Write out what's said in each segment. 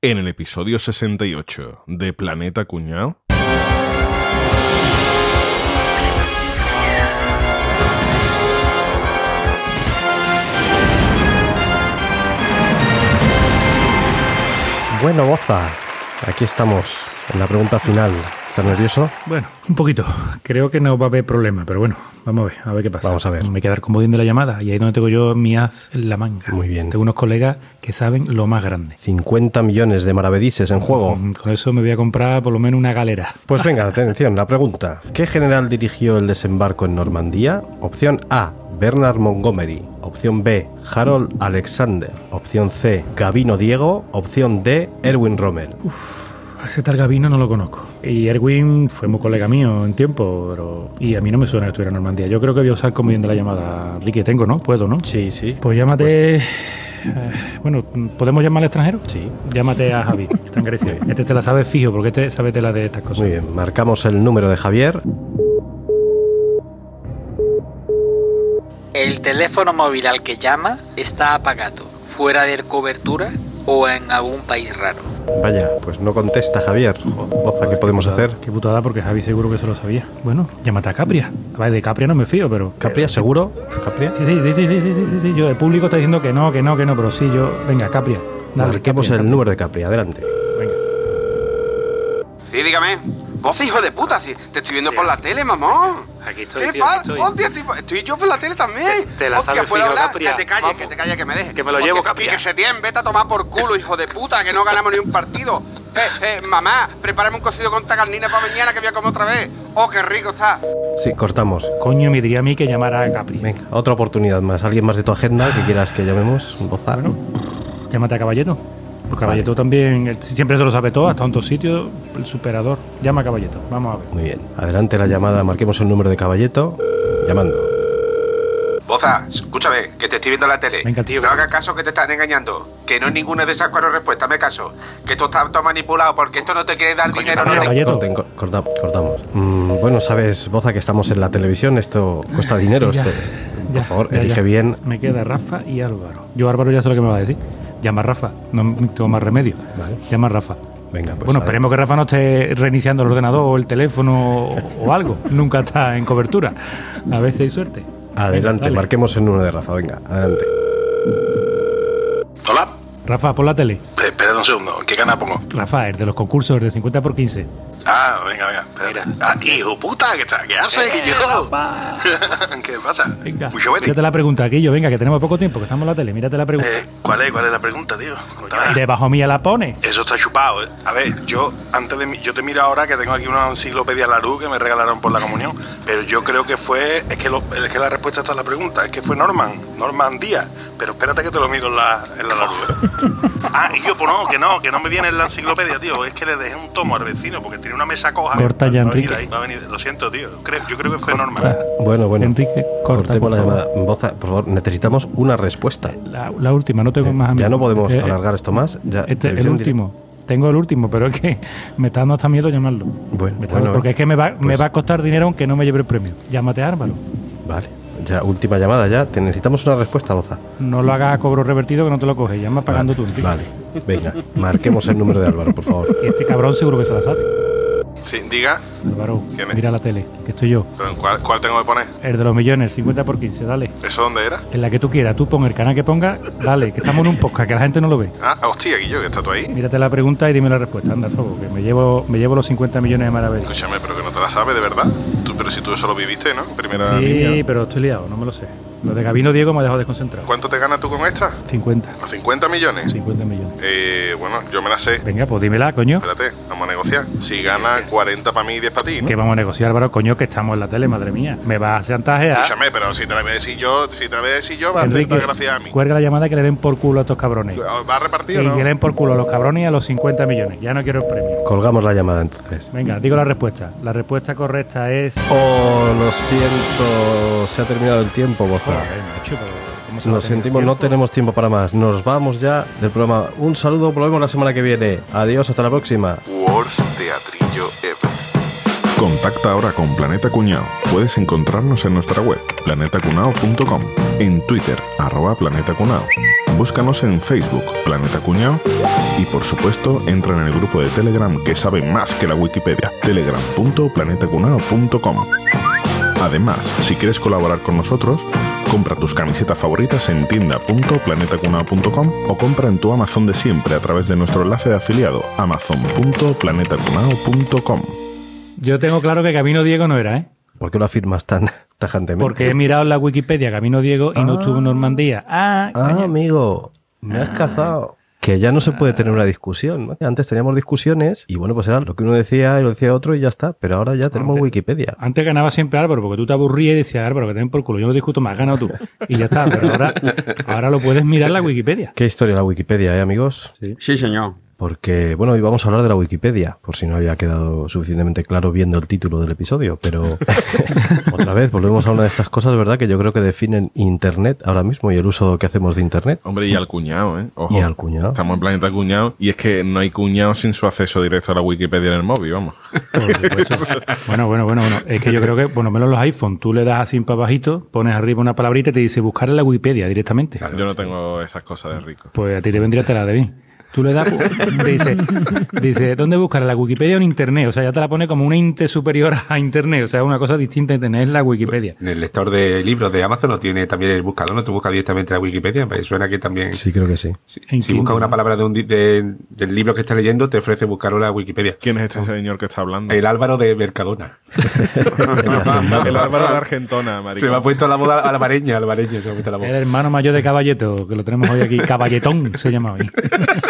en el episodio 68 de Planeta Cuñado. Bueno, Boza, aquí estamos en la pregunta final. ¿Estás nervioso? Bueno, un poquito. Creo que no va a haber problema, pero bueno, vamos a ver, a ver qué pasa. Vamos a ver. Me quedar comodín de la llamada y ahí es donde tengo yo mi as en la manga. Muy bien. Tengo unos colegas que saben lo más grande. 50 millones de maravedises en juego. Mm, Con eso me voy a comprar por lo menos una galera. Pues venga, atención, la pregunta. ¿Qué general dirigió el desembarco en Normandía? Opción A, Bernard Montgomery. Opción B, Harold Alexander. Opción C, Gavino Diego. Opción D, Erwin Rommel. A ese tal Gavino no lo conozco. Y Erwin fue muy colega mío en tiempo, pero... Y a mí no me suena que estuviera en Normandía. Yo creo que voy a usar comodín de la llamada. Ricky, tengo, ¿no? Puedo, ¿no? Sí, sí. Pues llámate... eh, bueno, ¿podemos llamar al extranjero? Sí. Llámate a Javi, que está en Grecia. Este se la sabe fijo, porque este sabe tela de estas cosas. Muy bien, marcamos el número de Javier. El teléfono móvil al que llama está apagado, fuera de cobertura o en algún país raro. Vaya, pues no contesta Javier. Boza, ¿qué podemos hacer? Qué putada, porque Javi seguro que se lo sabía. Bueno, llámate a Capria. Vale, de Capria no me fío, pero... ¿Capria, seguro? ¿Capria? Sí, sí, sí, sí, sí, sí, sí. Yo, el público está diciendo que no, que no, que no, pero sí, yo... Venga, Capria. Marquemos el número de Capria, adelante. Venga. Sí, dígame. Vos, hijo de puta, si te estoy viendo por la tele, mamón. Aquí estoy, ¿Qué tío, aquí estoy. Hostia, estoy, estoy yo por la tele también. Te- te la Hostia, sabes ¿puedo fijo, hablar? Capria. Que te calles, Vamos. que te calles, que me dejes. Que me lo Hostia, llevo, Capria. que se tienen, vete a tomar por culo, hijo de puta, que no ganamos ni un partido. Eh, eh, mamá, prepárame un cocido con tagarnina para mañana que voy a comer otra vez. Oh, qué rico está. Sí, cortamos. Coño, me diría a mí que llamara a Capri. Venga, otra oportunidad más. ¿Alguien más de tu agenda que quieras que llamemos? Boza. Bueno, llámate a Caballeto. Caballeto también, siempre se lo sabe todo, hasta en todos sitios, el superador. Llama a Caballeto, vamos a ver. Muy bien. Adelante la llamada, marquemos el número de Caballeto. Llamando. Boza, escúchame, que te estoy viendo en la tele. Venga, tío. No hagas caso que te están engañando. Que no es ninguna de esas cuatro respuestas, me caso. Que esto está todo manipulado porque esto no te quiere dar dinero. No te... Corten, corta- cortamos. Mm, bueno, sabes, Boza, que estamos en la televisión. Esto cuesta dinero. Sí, ya, esto- ya, por favor, ya, elige ya. bien. Me queda Rafa y Álvaro. Yo Álvaro ya sé lo que me va a decir. Llama a Rafa, no tengo más remedio. Vale. Llama a Rafa. Venga, pues. bueno, esperemos que Rafa no esté reiniciando el ordenador o el teléfono o, algo. Nunca está en cobertura. A ver si hay suerte. Adelante, Venga, marquemos el número de Rafa. Venga, adelante. Hola. Rafa, pon la tele. Pe- Espera un segundo. ¿Qué canal pongo? Rafa, el de los concursos, de 50 por 15. Ah, venga, venga. espérate. Ah, hijo puta, ¿qué, está? ¿Qué haces? ¿Qué ¿Qué pasa? Venga, Mucho bueno. mírate la pregunta, Aquillo. Venga, que tenemos poco tiempo, que estamos en la tele. Mírate la pregunta. Eh, ¿cuál, es, ¿Cuál es la pregunta, tío? Cuéntame. Debajo mía la pone. Eso está chupado, ¿eh? A ver, yo antes de mi- yo te miro ahora que tengo aquí una enciclopedia Larú que me regalaron por la comunión, pero yo creo que fue, es que, lo- es que la respuesta está en la pregunta, es que fue Norman, Norman Díaz, pero espérate que te lo miro en la, en la Larú. ¿eh? ah, y yo, pues no, que no, que no me viene en la enciclopedia, tío, es que le dejé un tomo al vecino porque tiene una mesa coja. Corta ya, Enrique. ahí, va a venir, lo siento, tío, creo- yo creo que fue. Corta. Bueno, bueno. Enrique, corta, cortemos por la favor. llamada. Boza, por favor, necesitamos una respuesta. La, la última, no tengo Eh, más ya amigos. no podemos Eh, alargar esto más. Ya, Este, el último. Tengo el último, pero es que me está dando hasta miedo llamarlo. Bueno, porque es que me va, me pues- va a costar dinero aunque no me lleve el premio. Llámate a Álvaro. Vale. Ya, última llamada ya. Te necesitamos una respuesta, Boza. No lo hagas a cobro revertido que no te lo coges. Llama pagando tú. Enrique. Vale. Venga, marquemos el número de Álvaro, por favor. Y este cabrón seguro que se la sabe. Sí, diga, Álvaro, ¿Qué me- mira la tele, que estoy yo. pero ¿cuál, ¿cuál tengo que poner? El de los millones, 50 por 15, dale. ¿Eso dónde era? En la que tú quieras, tú pon el canal que ponga, dale, que estamos en un podcast, que la gente no lo ve. Ah, hostia, Guillo, que está tú ahí. Mírate la pregunta y dime la respuesta. Anda, Fogo, que me llevo, me llevo los 50 millones de maravillas. Escúchame, pero que no te la sabes, de verdad. Tú, pero si tú eso lo viviste, ¿no? Primera Sí, línea. pero estoy liado, no me lo sé. Lo de Gabino Diego me ha dejado desconcentrado. ¿Cuánto te ganas tú con esta? 50. ¿A 50 millones? 50 millones. Eh, bueno, yo me la sé. Venga, pues dímela, coño. Espérate, vamos a negociar. Si gana 40 para mí y 10 para ti, ¿no? Que vamos a negociar, Álvaro, coño, que estamos en la tele, madre mía. Me vas a chantajear. Escúchame, pero si te la voy a decir yo, si te la voy a decir yo, va a hacerte gracia a mí. cuelga la llamada que le den por culo a estos cabrones. ¿Va a repartir Que no? le den por culo a los cabrones y a los 50 millones. Ya no quiero el premio. Colgamos la llamada entonces. Venga, digo la respuesta. La respuesta correcta es. Oh, lo siento. Se ha terminado el tiempo, Boza. Joder, macho, pero ¿cómo se va Lo a tener sentimos, no tenemos tiempo para más. Nos vamos ya del programa. Un saludo, volvemos la semana que viene. Adiós, hasta la próxima. Worst Teatrillo Ever. Contacta ahora con Planeta Cuñao. Puedes encontrarnos en nuestra web, planetacunao.com, en Twitter, arroba planetacunao. Búscanos en Facebook, Planeta Cuñado, y por supuesto entra en el grupo de Telegram que sabe más que la Wikipedia, telegram.planetacunao.com. Además, si quieres colaborar con nosotros, compra tus camisetas favoritas en tienda.planetacunao.com o compra en tu Amazon de siempre a través de nuestro enlace de afiliado amazon.planetacunao.com. Yo tengo claro que Camino Diego no era, ¿eh? ¿Por qué lo afirmas tan tajantemente? Porque he mirado en la Wikipedia Camino Diego y no Ah. estuvo en Normandía. Ah, Ah, amigo, me has cazado. Que ya no se puede tener una discusión. ¿no? Antes teníamos discusiones y bueno, pues era lo que uno decía y lo decía otro y ya está. Pero ahora ya tenemos Antes- Wikipedia. Antes ganaba siempre Álvaro, porque tú te aburrías y decías, Álvaro, que te den por culo. Yo no discuto más, ganado tú. Y ya está. Pero ahora, ahora lo puedes mirar la Wikipedia. Qué historia la Wikipedia, ¿eh, amigos? Sí, señor. Porque, bueno, hoy vamos a hablar de la Wikipedia, por si no había quedado suficientemente claro viendo el título del episodio, pero otra vez volvemos a una de estas cosas, ¿verdad? Que yo creo que definen Internet ahora mismo y el uso que hacemos de Internet. Hombre, y al cuñado, ¿eh? Ojo. Y al cuñado. Estamos en Planeta Cuñado y es que no hay cuñado sin su acceso directo a la Wikipedia en el móvil, vamos. Bueno, bueno, bueno, bueno. Es que yo creo que, por lo menos los iPhone, tú le das así para bajito, pones arriba una palabrita y te dice buscar en la Wikipedia directamente. Yo no tengo esas cosas de rico. Pues a ti te vendría tela de bien. Tú le das, dice, dice, ¿dónde buscar? ¿En la Wikipedia o en Internet? O sea, ya te la pone como una inte superior a Internet. O sea, una cosa distinta de tener la Wikipedia. En el lector de libros de Amazon no tiene también el buscador, no te busca directamente la Wikipedia. Me suena que también. Sí, creo que sí. Si, si buscas una palabra de un, di- de- del libro que estás leyendo, te ofrece buscarlo en la Wikipedia. ¿Quién es este señor que está hablando? El Álvaro de Mercadona. El Álvaro de Argentona, maricón. Se me ha puesto la moda a la mareña, a la mareña se me ha puesto la El moda. hermano mayor de Caballeto, que lo tenemos hoy aquí. Caballetón se llama hoy.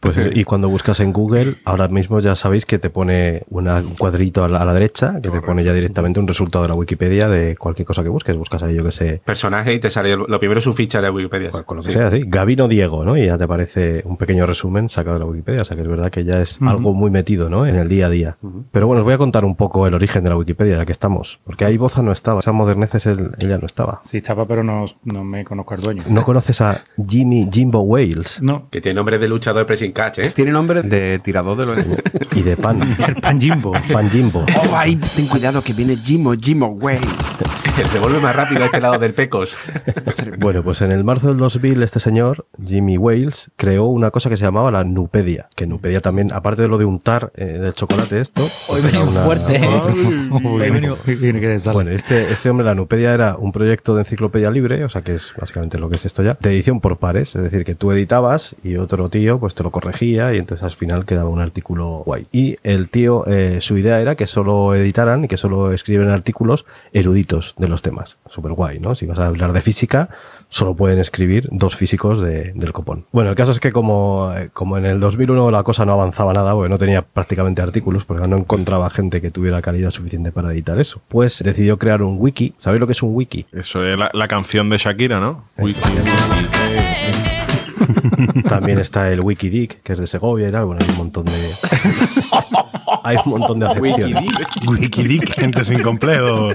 Pues eso, y cuando buscas en Google, ahora mismo ya sabéis que te pone una- un cuadrito a la, a la derecha, que te pone ya directamente un resultado de la Wikipedia de cualquier cosa que busques. Buscas ahí, yo que sé, Personaje y te sale lo primero su ficha de Wikipedia. con, con lo que Sí. sea, sí. Gabino Diego, ¿no? Y ya te aparece un pequeño resumen sacado de la Wikipedia. O sea que es verdad que ya es algo muy metido, ¿no? En el día a día. Pero bueno, os voy a contar un poco el origen de la Wikipedia, ya que estamos. Porque ahí Boza no estaba. Esa moderneces él- ella no estaba. Sí, estaba, pero no, no me conozco al dueño. ¿No conoces a Jimmy Jimbo Wales? No, Que tiene nombre de luchador ¿eh? Tiene nombre de tirador de los... Y de pan. el pan Jimbo. pan Jimbo. Oh, ahí, ten cuidado que viene Jimo, Jimo, güey. El revuelve más rápido a este lado del Pecos. Bueno, pues en el marzo del 2000 este señor, Jimmy Wales, creó una cosa que se llamaba la Nupedia. Que Nupedia también, aparte de lo de untar eh, del chocolate esto... Hoy pues era venía una- fuerte, ¿eh? Bueno, este, este hombre, la Nupedia, era un proyecto de enciclopedia libre, o sea que es básicamente lo que es esto ya, de edición por pares, es decir, que tú editabas y otro tío pues te lo corregía y entonces al final quedaba un artículo guay. Y el tío, eh, su idea era que solo editaran y que solo escriben artículos eruditos de los temas. Súper guay, ¿no? Si vas a hablar de física, solo pueden escribir dos físicos de- del copón. Bueno, el caso es que como, eh, como en el 2001 la cosa no avanzaba nada, porque no tenía prácticamente artículos, porque no encontraba gente que tuviera calidad suficiente para editar eso, pues decidió crear un wiki. ¿Sabéis lo que es un wiki? Eso es la, la canción de Shakira, ¿no? Wiki, wiki, También está el Wikidic, que es de Segovia y tal. Bueno, hay un montón de. hay un montón de acepciones. Wikileaks, gente sin complejo,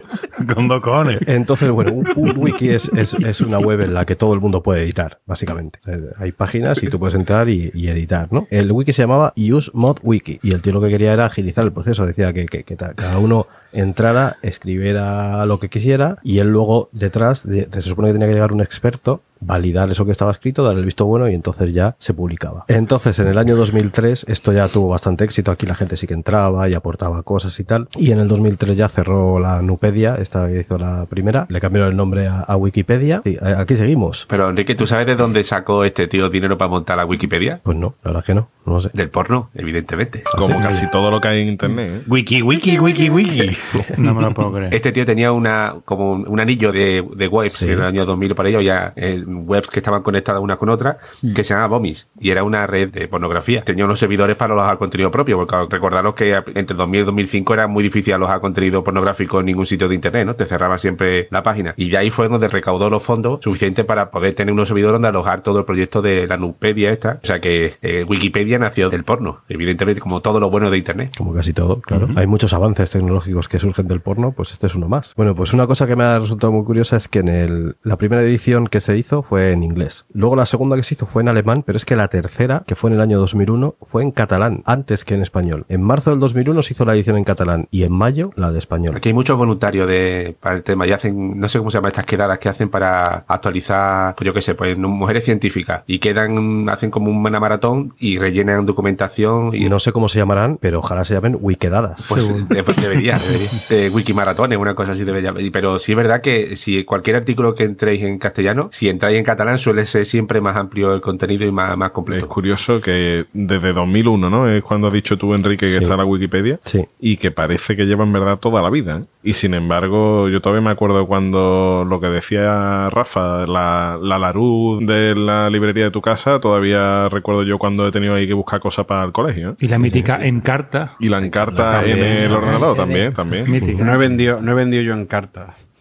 con dos cojones. Entonces, bueno, un, un wiki es, es, es una web en la que todo el mundo puede editar, básicamente. Sea, Hay páginas y tú puedes entrar y, y editar, ¿no? El wiki se llamaba Use Mod Wiki y el tío lo que quería era agilizar el proceso. Decía que, que- cada uno entrara, escribiera lo que quisiera y él luego detrás, de- se supone que tenía que llegar un experto, validar eso que estaba escrito, dar el visto bueno y entonces ya se publicaba. Entonces, en el año 2003, esto ya tuvo bastante éxito. Aquí la gente sí que entraba y aportaba cosas y tal. Y en el 2003 ya cerró la Nupedia, esta que hizo la primera, le cambiaron el nombre a, a Wikipedia. Y aquí seguimos. Pero Enrique, ¿tú sabes de dónde sacó este tío dinero para montar la Wikipedia? Pues no, la verdad que no, no sé. Del porno, evidentemente. Como casi todo lo que hay en internet. ¿eh? Wiki, wiki, wiki, wiki. No me lo puedo creer. Este tío tenía una como un, un anillo de, de webs Sí. en el año 2000 para ello, ya eh, webs que estaban conectadas unas con otras, que se llamaba Bomis, y era una red de pornografía. Tenía unos servidores para alojar contenido propio, porque recordaros que entre 2000 y 2005 era muy difícil alojar contenido pornográfico en ningún sitio de internet, ¿no? Te cerraba siempre la página. Y de ahí fue donde recaudó los fondos suficientes para poder tener unos servidores donde alojar todo el proyecto de la Nupedia esta. O sea que eh, Wikipedia Wikipedia nació del porno, evidentemente como todo lo bueno de Internet. Como casi todo, claro. Hay muchos avances tecnológicos que surgen del porno, pues este es uno más. Bueno, pues una cosa que me ha resultado muy curiosa es que en el, la primera edición que se hizo fue en inglés. Luego la segunda que se hizo fue en alemán, pero es que la tercera, que fue en el año 2001, fue en catalán, antes que en español. En marzo del 2001 se hizo la edición en catalán y en mayo la de español. Aquí hay muchos voluntarios de, para el tema y hacen, no sé cómo se llaman estas quedadas que hacen para actualizar, pues yo qué sé, pues mujeres científicas y quedan, hacen como una maratón y rellenan documentación y No sé cómo se llamarán, pero ojalá se llamen wikedadas. Pues de- debería, debería. Eh, wikimaratones, una cosa así debería. Pero sí es verdad que si cualquier artículo que entréis en castellano, si entráis en catalán suele ser siempre más amplio el contenido y más, más Es completo. curioso que desde 2001, ¿no? Es cuando has dicho tú, Enrique, que Sí. está la Wikipedia. Sí. Y que parece que lleva en verdad toda la vida. ¿eh? Y sin embargo, yo todavía me acuerdo cuando lo que decía Rafa, la, la Larú de la librería de tu casa, todavía recuerdo yo cuando he tenido ahí que buscar cosas para el colegio. ¿eh? Y la mítica Encarta. Y la encarta en el ordenador también, también. No he vendido, no he vendido yo en carta. Eh,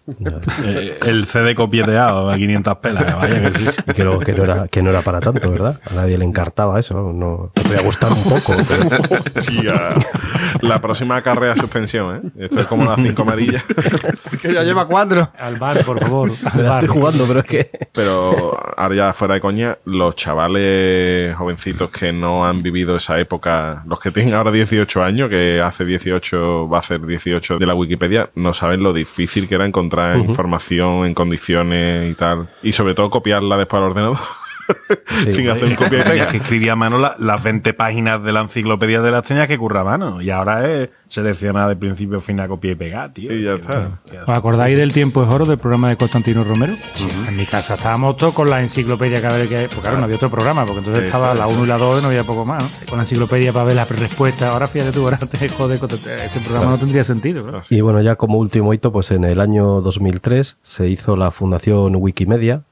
el CD copieteado a 500 pelas, vaya que sí. Y que, luego que, no era, que no era para tanto, ¿verdad? A nadie le encartaba eso. No, te podía gustar un poco. pero-. La próxima carrera suspensión, ¿eh? Esto es como las cinco amarillas. Que ya lleva cuatro. Al bar, por favor. al Me la bar. estoy jugando, pero es que. Pero ahora ya fuera de coña, los chavales jovencitos que no han vivido esa época, los que tienen ahora 18 años, que hace 18 va a ser 18 de la Wikipedia, no saben lo difícil que era encontrar información en condiciones y tal. Y sobre todo copiarla después al ordenador. Sin hacer un copia y pega. que escribir a mano la- las 20 páginas de la enciclopedia de las tenías que currar a mano. Y ahora es seleccionar de principio a fin a copia y pegar, tío. Y ya está. ¿Os acordáis del Tiempo es Oro del programa de Constantino Romero? En mi casa estábamos todos con la enciclopedia cada vez que. Porque claro, no había otro programa, porque entonces estaba es. la 1 y la 2 y no había poco más, ¿no? Con la enciclopedia para ver las respuestas. Ahora fíjate tú, ahora te jodes, con- ese programa no tendría sentido. Y bueno, ya como último hito, pues en el año 2003 se hizo la fundación Wikimedia,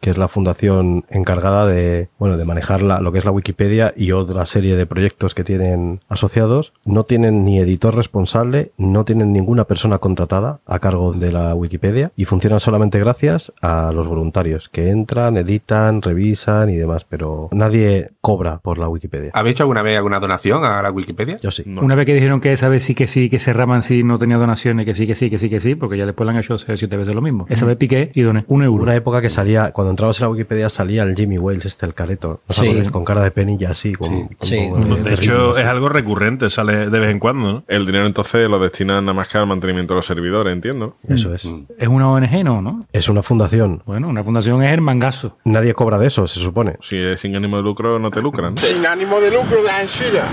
que es la fundación encargada de, bueno, de manejar la- lo que es la Wikipedia y otra serie de proyectos que tienen asociados. No tienen ni editor responsable, no tienen ninguna persona contratada a cargo de la Wikipedia y funcionan solamente gracias a los voluntarios que entran, editan, revisan y demás, pero nadie cobra por la Wikipedia. ¿Habéis hecho alguna vez alguna donación a la Wikipedia? Yo sí. No. Una vez que dijeron que esa vez sí que sí, que cerraban si no tenía donaciones, que sí, que sí, que sí, que sí, porque ya después lo han hecho siete veces lo mismo. Esa vez piqué y doné un euro. Una época que salía, cuando entrabas en la Wikipedia salía el Jimmy Wales, este, el careto. ¿No Sí. sabes? Con cara de penilla así. Con, con Sí. un poco De de hecho, ritmo, es sí. algo recurrente, sale de vez en cuando, ¿no? El dinero entonces lo destinan nada más que al mantenimiento de los servidores, entiendo. Eso es. Es una ONG, ¿no? ¿no? Es una fundación. Bueno, una fundación es el mangazo. Nadie cobra de eso, se supone. Si es sin ánimo de lucro, no te lucran. Sin ánimo de lucro de Ansira.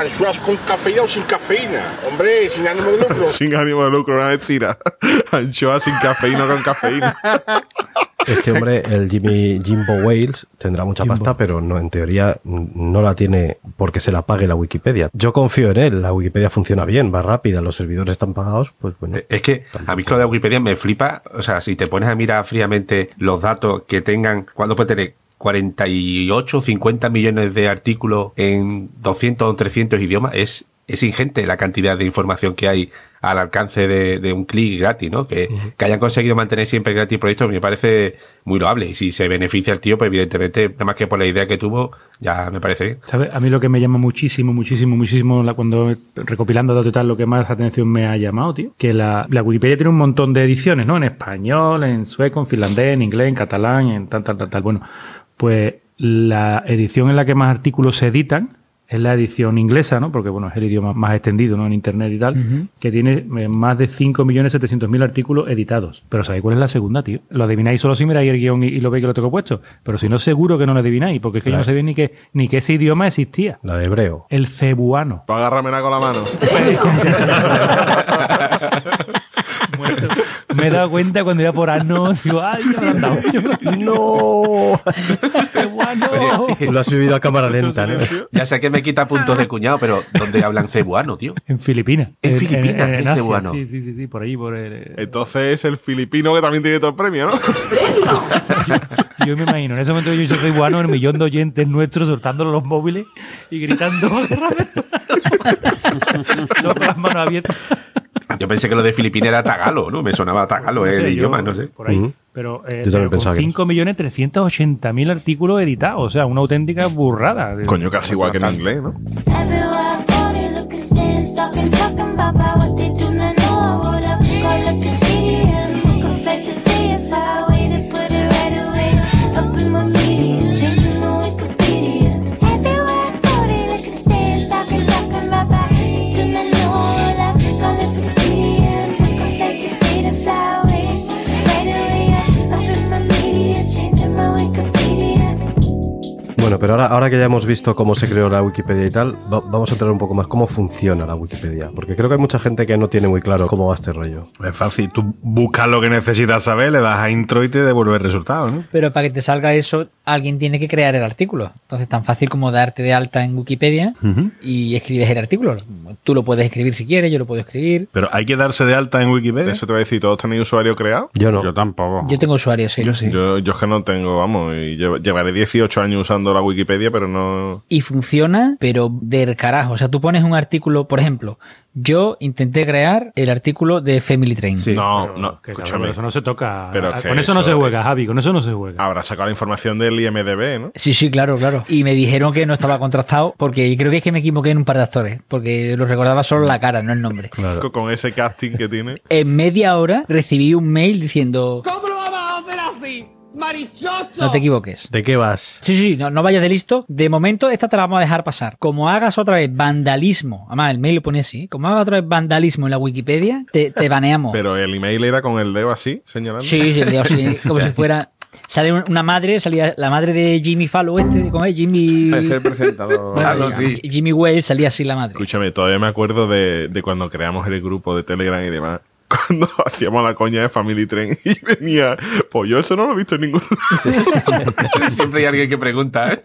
Anchoas con cafeína o sin cafeína. Hombre, sin ánimo de lucro. sin ánimo de lucro, una tira. Anchoa sin cafeína con cafeína. Este hombre, el Jimmy Jimbo Wales, tendrá mucha pasta, pero no, en teoría mm, no la tiene porque se la pague la Wikipedia. Yo confío en él, la Wikipedia funciona bien, va rápida, los servidores están pagados, pues bueno. Eh, Es que a mí con la Wikipedia me flipa, o sea, si te pones a mirar fríamente los datos que tengan, cuando puede tener 48 o 50 millones de artículos en 200 o 300 idiomas, es, es ingente la cantidad de información que hay al alcance de, de un clic gratis, ¿no? Que, que hayan conseguido mantener siempre gratis el proyecto me parece muy loable. Y si se beneficia el tío, pues evidentemente, nada más que por la idea que tuvo, ya me parece bien. ¿Sabes? A mí lo que me llama muchísimo, muchísimo, muchísimo, la- cuando recopilando datos y tal, lo que más atención me ha llamado, tío, que la, la Wikipedia tiene un montón de ediciones, ¿no? En español, en sueco, en finlandés, en inglés, en catalán, en tal, tal, tal, tal. Bueno, pues la edición en la que más artículos se editan es la edición inglesa, ¿no? Porque, bueno, es el idioma más extendido, ¿no? En Internet y tal, que tiene eh, más de 5.700.000 artículos editados. Pero ¿sabéis cuál es la segunda, tío? Lo adivináis solo si miráis el guion y, y lo veis que lo tengo puesto. Pero si no, seguro que no lo adivináis, porque es que yo no sabía ni que, ni que ese idioma existía. La de hebreo. El cebuano. Para agárramela con la mano. Me he dado cuenta cuando iba por ano, digo, ay, me habrán dado mucho. ¡No! cebuano. Lo has vivido a cámara lenta, ¿no? Ya sé que me quita puntos de cuñado, pero ¿dónde hablan cebuano, tío? En Filipinas. En Filipinas, Asia. cebuano. Sí, sí, sí, sí, por ahí, por el... Entonces es el filipino que también tiene todo el premio, ¿no? Yo me imagino, en ese momento yo soy cebuano, el millón de oyentes nuestros soltándolo los móviles y gritando. Todos con las manos abiertas. Yo pensé que lo de Filipinas era tagalo, ¿no? Me sonaba tagalo No el sé, yo- idioma, no sé. Por ahí. Ujú. Pero Pero, eh, Yo también pero pensaba con que no. 5.380.000 artículos editados. O sea, una auténtica burrada. Coño, casi igual que en inglés, ¿no? Bueno, pero ahora, ahora que ya hemos visto cómo se creó la Wikipedia y tal, va- vamos a entrar un poco más cómo funciona la Wikipedia. Porque creo que hay mucha gente que no tiene muy claro cómo va este rollo. Es fácil, tú buscas lo que necesitas saber, le das a intro y te devuelve el resultado, ¿no? Pero para que te salga eso, alguien tiene que crear el artículo. Entonces, tan fácil como darte de alta en Wikipedia y escribes el artículo. Tú lo puedes escribir si quieres, yo lo puedo escribir. Pero hay que darse de alta en Wikipedia. Eso te va a decir, ¿todos tenéis usuario creado? Yo no. Yo tampoco. Yo tengo usuarios, sí. Yo sí. Yo, yo es que no tengo, vamos, y llevo- llevaré 18 años usando la Wikipedia, pero no... Y funciona, pero del carajo. O sea, tú pones un artículo, por ejemplo, yo intenté crear el artículo de Family Train. Sí. no, no, Que, cabrón, escúchame. eso no se toca. Pero con que eso, no se juega, Javi. Con eso no se juega. Habrá sacado la información del IMDB, ¿no? Sí, sí, claro, claro. Y me dijeron que no estaba contrastado porque creo que es que me equivoqué en un par de actores, porque lo recordaba solo la cara, no el nombre. Con- Con ese casting que tiene. En media hora recibí un mail diciendo... ¿Cómo ¡Marichocho! No te equivoques. ¿De qué vas? Sí, sí, no, no vayas de listo. De momento, esta te la vamos a dejar pasar. Como hagas otra vez vandalismo, además el mail lo pone así, como hagas otra vez vandalismo en la Wikipedia, te, te baneamos. Pero el email era con el dedo así, señalando. Sí, sí, digo, sí, como si fuera... Sale un- una madre, salía la madre de Jimmy Fallow este, ¿cómo es? Jimmy... El presentador. Bueno, así. Jimmy Wales salía así la madre. Escúchame, todavía me acuerdo de, de cuando creamos el grupo de Telegram y demás. Cuando hacíamos la coña de Family Train y venía, pues yo eso no lo he visto en ningún lado. Siempre hay alguien que pregunta, ¿eh?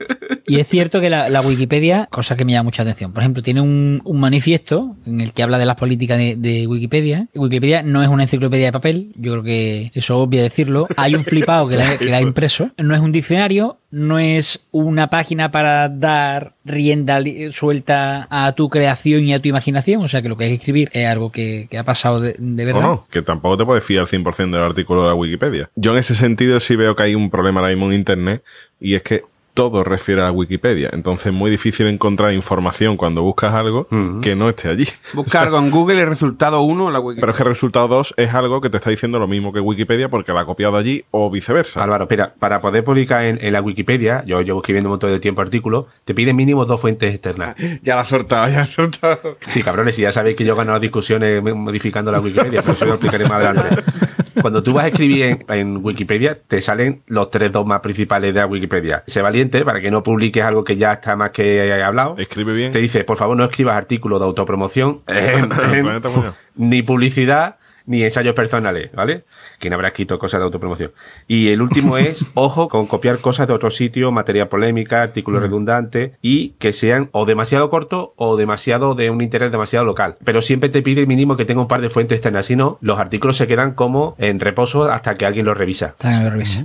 Y es cierto que la, Wikipedia, cosa que me llama mucha atención, por ejemplo, tiene un, manifiesto en el que habla de las políticas de, Wikipedia. Wikipedia no es una enciclopedia de papel, yo creo que eso es obvio decirlo. Hay un flipado que la, ha impreso. No es un diccionario, no es una página para dar rienda suelta a tu creación y a tu imaginación, o sea que lo que hay que escribir es algo que, ha pasado de, de O verdad. no, que tampoco te puedes fiar al 100% del artículo de la Wikipedia. Yo en ese sentido sí veo que hay un problema ahora mismo en Internet y es que todo refiere a la Wikipedia. Entonces es muy difícil encontrar información cuando buscas algo que no esté allí. Busca algo en Google y resultado 1 la Wikipedia. Pero es que el resultado 2 es algo que te está diciendo lo mismo que Wikipedia porque la ha copiado allí o viceversa. Álvaro, espera, para poder publicar en, en la Wikipedia, yo llevo escribiendo un montón de tiempo artículos, te piden mínimo dos fuentes externas. Ya la has soltado, ya la has soltado. Sí, cabrones, y ya sabéis que yo gano las discusiones modificando la Wikipedia, pero eso lo explicaré más adelante. Cuando tú vas a escribir en, en Wikipedia, te salen los tres dogmas principales de la Wikipedia. Sé valiente para que no publiques algo que ya está más que hablado. Escribe bien. Te dice, por favor, no escribas artículos de autopromoción, ni publicidad, ni ensayos personales, ¿vale? ¿Quién habrá escrito cosas de autopromoción? Y el último es, ojo, con copiar cosas de otro sitio, materia polémica, artículos redundantes, y que sean o demasiado cortos o demasiado de un interés demasiado local. Pero siempre te pide mínimo que tenga un par de fuentes externas, si no, los artículos se quedan como en reposo hasta que alguien los revisa.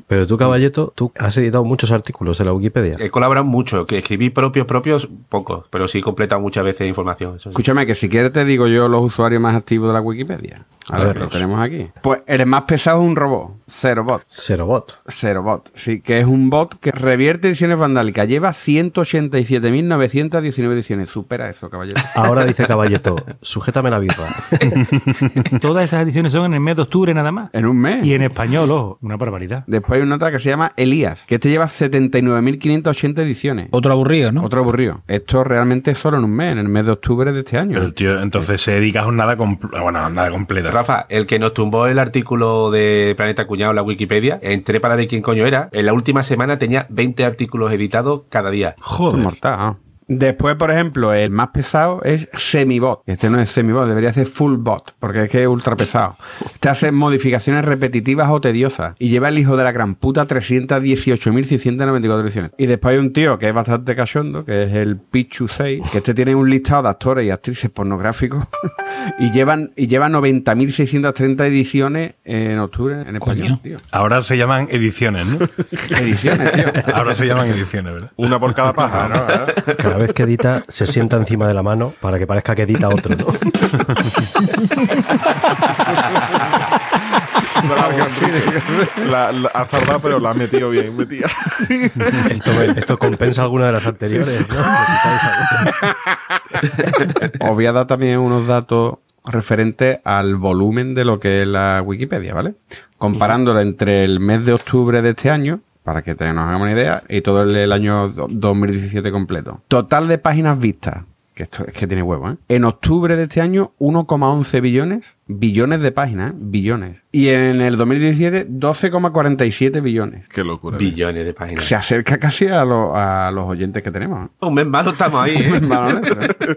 Pero tú, Caballeto, tú has editado muchos artículos en la Wikipedia. He colaborado mucho, que escribí propios, propios, pocos, pero sí he completado muchas veces información. eso sí. Escúchame, que si quieres te digo yo los usuarios más activos de la Wikipedia. A, A ver, verlos. lo tenemos aquí. Pues el más pesado es un robot, Cero Bot. Cero bot. Cero Bot, sí, que es un bot que revierte ediciones vandálicas. Lleva 187.919 ediciones. Supera eso, caballero. Ahora dice Caballeto, sujétame la birra. Todas esas ediciones son en el mes de octubre nada más. En un mes. Y en español, ojo, una barbaridad. Después hay una nota que se llama Elías, que este lleva 79.580 ediciones. Otro aburrido, ¿no? Otro aburrido. Esto realmente es solo en un mes, en el mes de octubre de este año. Pero el tío entonces se dedica a jornada, compl- bueno, jornada completa. Rafa, el que nos tumbó el artículo de Planeta Cuñado la Wikipedia, entré para ver quién coño era. En la última semana tenía 20 artículos editados cada día. Joder. mortal. Después, por ejemplo, el más pesado es semibot. Este no es semibot, debería ser full bot, porque es que es ultra pesado. Te hace modificaciones repetitivas o tediosas y lleva el hijo de la gran puta 318.694 ediciones. Y después hay un tío que es bastante cachondo, que es el Pichu 6, que este tiene un listado de actores y actrices pornográficos y llevan y lleva 90.630 ediciones en octubre en español, tío. Ahora se llaman ediciones, ¿no? Ediciones, tío. Ahora se llaman ediciones, ¿verdad? Una por cada paja. ¿no? Claro, cada vez que edita se sienta encima de la mano para que parezca que edita otro, ¿no? La, la, has tardado, pero la has metido bien metida. Esto, esto compensa alguna de las anteriores, ¿no? Os voy a dar también unos datos referentes al volumen de lo que es la Wikipedia, ¿vale? Comparándolo entre el mes de octubre de este año, para que te- nos hagamos una idea, y todo el, el año do- 2017 completo. Total de páginas vistas, que esto es que tiene huevo, ¿eh? En octubre de este año, 1,11 billones, billones de páginas, ¿eh? billones. Y en el 2017, 12,47 billones. Qué locura. Billones de páginas. Se acerca casi a, lo- a los oyentes que tenemos. Un mes malo estamos ahí. ¿eh?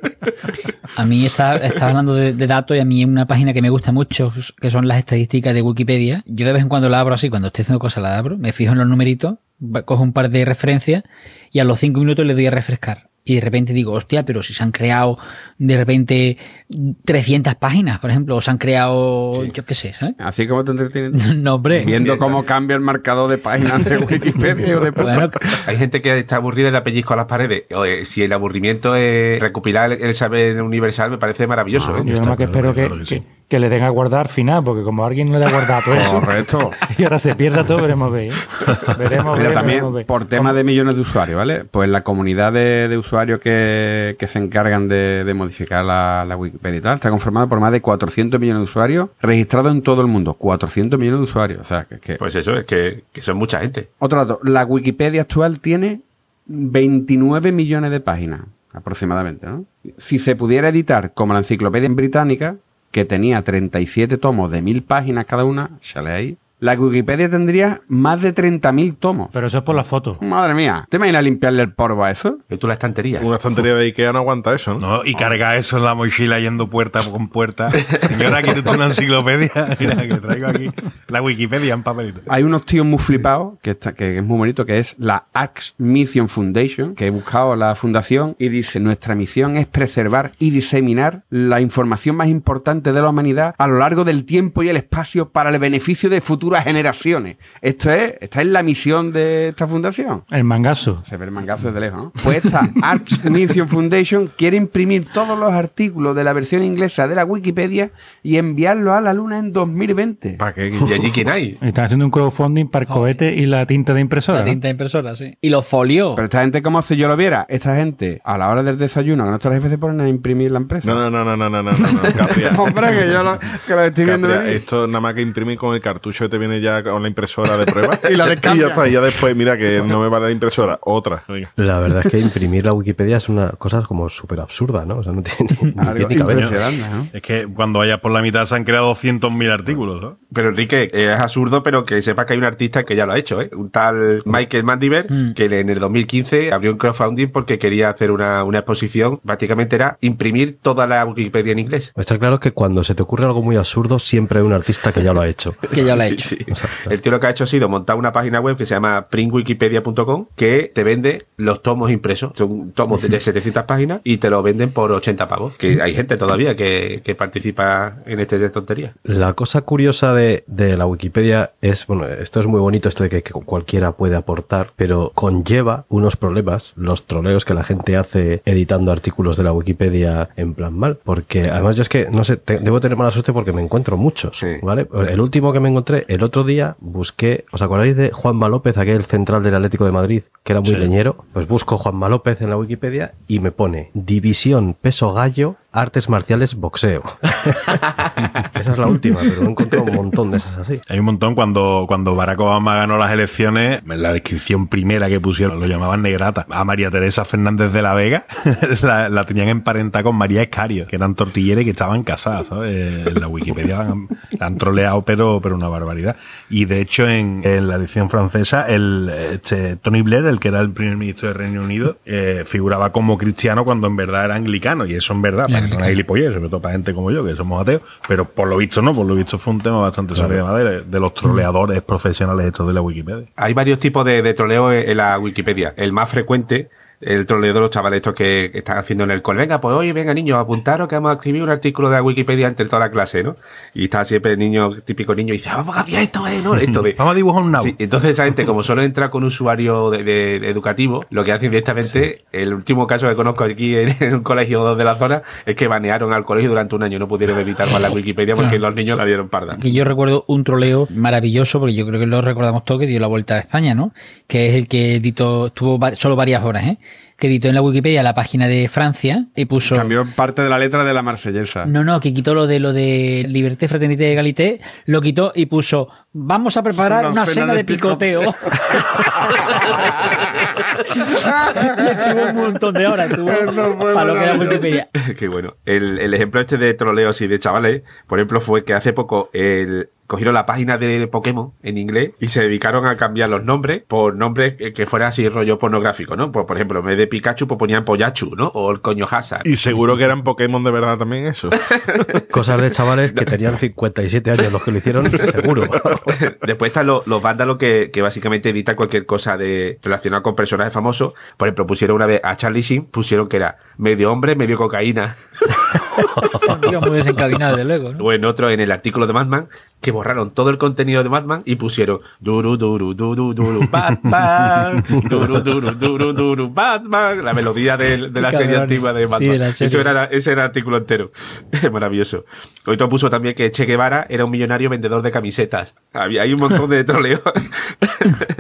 A mí está, está hablando de, de datos y a mí una página que me gusta mucho, que son las estadísticas de Wikipedia. Yo de vez en cuando la abro así, cuando estoy haciendo cosas la abro, me fijo en los numeritos, cojo un par de referencias y a los cinco minutos le doy a refrescar. Y de repente digo, hostia, pero si se han creado de repente 300 páginas, por ejemplo, o se han creado, yo qué sé, ¿sabes? Así como te entretienen. No, hombre. Viendo cómo cambia el marcador de páginas de Wikipedia. hijo de. Bueno, Hay gente que está aburrida y da pellizco a las paredes. Oye, si el aburrimiento es recopilar el saber universal, me parece maravilloso. ¿eh? Yo nada más que espero que, que- que le den a guardar final, porque como alguien no le ha guardado todo eso. Correcto. Y ahora se pierda todo, veremos ver. ¿eh? Veremos Mira, ver, también veremos ver. por tema de millones de usuarios, ¿vale? Pues la comunidad de, de usuarios que, que se encargan de, de modificar la, la Wikipedia y tal está conformada por más de 400 millones de usuarios registrados en todo el mundo. 400 millones de usuarios. O sea, que, que- Pues eso, es que, que son mucha gente. Otro dato. La Wikipedia actual tiene 29 millones de páginas, aproximadamente, ¿no? Si se pudiera editar como la enciclopedia británica, que tenía 37 tomos de 1000 páginas cada una, sale ahí, la Wikipedia tendría más de 30.000 tomos. Pero eso es por la foto. Madre mía, ¿te imaginas limpiarle el polvo a eso? ¿Y tú la estantería? Una estantería de Ikea no aguanta eso, ¿no? No, y carga eso en la mochila yendo puerta con puerta. Señora, ¿quiere usted una enciclopedia? Mira, que traigo aquí la Wikipedia en papelito. Hay unos tíos muy flipados, que, está, que es muy bonito, que es la Axe Mission Foundation, que he buscado la fundación y dice, nuestra misión es preservar y diseminar la información más importante de la humanidad a lo largo del tiempo y el espacio para el beneficio de futuras generaciones. Esto es, esta es la misión de esta fundación. El mangazo. Se ve el mangazo desde lejos, ¿no? Pues esta Axe Mission Foundation quiere imprimir todos los artículos de la versión inglesa de la Wikipedia y enviarlos a la luna en 2020. ¿Para qué? ¿Y allí quién hay? Están haciendo un crowdfunding para el cohete y la tinta de impresora. La tinta impresora, sí. Y los folios. Pero esta gente, como si yo lo viera? Esta gente, a la hora del desayuno, que nuestros jefes se ponen a imprimir la empresa. No, no, no, no, no, no, no, no. Hombre, que yo lo, que lo estoy viendo Capria, esto nada más que imprimir con el cartucho que te viene ya con la impresora de prueba. Y la y descambia. ya está. Y ya después, mira que no me vale la impresora. Otra. Venga. La verdad es que imprimir la Wikipedia es una cosa como súper absurda, ¿no? O sea, no tiene ni, cabeza. Es que cuando vayas por la mitad se han creado 200.000 artículos, ¿no? Pero Enrique, eh, es absurdo, pero que sepa que hay un artista que ya lo ha hecho, ¿eh? Un tal Michael Mandiver, Mm. que en el 2015 abrió un crowdfunding porque quería hacer una, una exposición. Prácticamente era imprimir toda la Wikipedia en inglés. Está claro que cuando se te ocurre algo muy absurdo, siempre hay un artista que ya lo ha hecho. Que ya lo ha hecho. Sí. El tío lo que ha hecho ha sido montar una página web que se llama printwikipedia.com que te vende los tomos impresos. Son tomos de 700 páginas y te lo venden por 80 pavos. Que hay gente todavía que, que participa en este de tontería. La cosa curiosa de, de la Wikipedia es, bueno, esto es muy bonito, esto de que, que cualquiera puede aportar, pero conlleva unos problemas, los troleos que la gente hace editando artículos de la Wikipedia en plan mal, porque además yo es que, no sé, te- debo tener mala suerte porque me encuentro muchos, Sí. ¿vale? El último que me encontré, el otro día busqué, ¿os acordáis de Juanma López, aquel central del Atlético de Madrid, que era muy Sí. leñero? Pues busco Juanma López en la Wikipedia y me pone División Peso Gallo, Artes Marciales, Boxeo. Esa es la última, pero he encontrado un montón de esas así. Hay un montón cuando, cuando Barack Obama ganó las elecciones, en la descripción primera que pusieron, lo llamaban negrata. A María Teresa Fernández de la Vega la, la tenían emparentada con María Escario, que eran tortilleras y que estaban casadas, ¿sabes? En la Wikipedia la han, la han troleado, pero, pero una barbaridad. Y de hecho, en, en la elección francesa, el este, Tony Blair, el que era el primer ministro del Reino Unido, eh, figuraba como cristiano cuando en verdad era anglicano, y eso en verdad, para que son gilipollez, sobre todo para gente como yo, que somos ateos, pero por lo visto no, por lo visto fue un tema bastante salido de madera, de los troleadores profesionales estos de la Wikipedia. Hay varios tipos de, de troleo en la Wikipedia. El más frecuente el troleo de los chavales estos que están haciendo en el cole. Venga, pues oye, venga niños, apuntaros que vamos a escribir un artículo de la Wikipedia entre toda la clase, ¿no? Y está siempre el niño, típico niño, y dice, "Ah, vamos a cambiar esto, ¿eh? ¿no? Esto de... Vamos a dibujar un nabo. Sí, entonces esa gente, como solo entra con usuario de, de- de educativo, lo que hacen directamente, el último caso que conozco aquí en, en un colegio de la zona, es que banearon al colegio durante un año, no pudieron editar más la Wikipedia porque Claro. los niños la dieron parda. Que yo recuerdo un troleo maravilloso, porque yo creo que lo recordamos todo, que dio la vuelta a España, ¿no? Que es el que editó, tuvo va- solo varias horas, ¿eh? Que editó en la Wikipedia la página de Francia y puso. Cambió parte de la letra de la marsellesa. No, no, que quitó lo de lo de liberté, fraternité y egalité, lo quitó y puso, vamos a preparar Una una, cena de de picoteo. y estuvo un montón de horas, estuvo para lo que era Wikipedia. Qué bueno. El, el ejemplo este de troleos y de chavales, por ejemplo, fue que hace poco el, cogieron la página de Pokémon en inglés y se dedicaron a cambiar los nombres por nombres que, que fueran así rollo pornográfico, ¿no? Pues, por ejemplo, en vez de Pikachu, pues ponían Poyachu, ¿no? O el coño Hazard. Y seguro que eran Pokémon de verdad también eso. Cosas de chavales que tenían 57 años los que lo hicieron, seguro. Después están los, los vándalos que, que básicamente editan cualquier cosa de relacionada con personajes famosos. Por ejemplo, pusieron una vez a Charlie Sheen, pusieron que era medio hombre, medio cocaína. Muy desencaminado, desde luego, ¿no? O en otro, en el artículo de Madman, que borraron todo el contenido de Madman y pusieron duru duru duru duru Batman, duru duru duru duru Batman, la melodía de, de la serie antigua de Sí, Batman. de la serie. Eso era, ese era el artículo entero. Maravilloso. Otro puso también que Che Guevara era un millonario vendedor de camisetas. Había, hay un montón de troleos.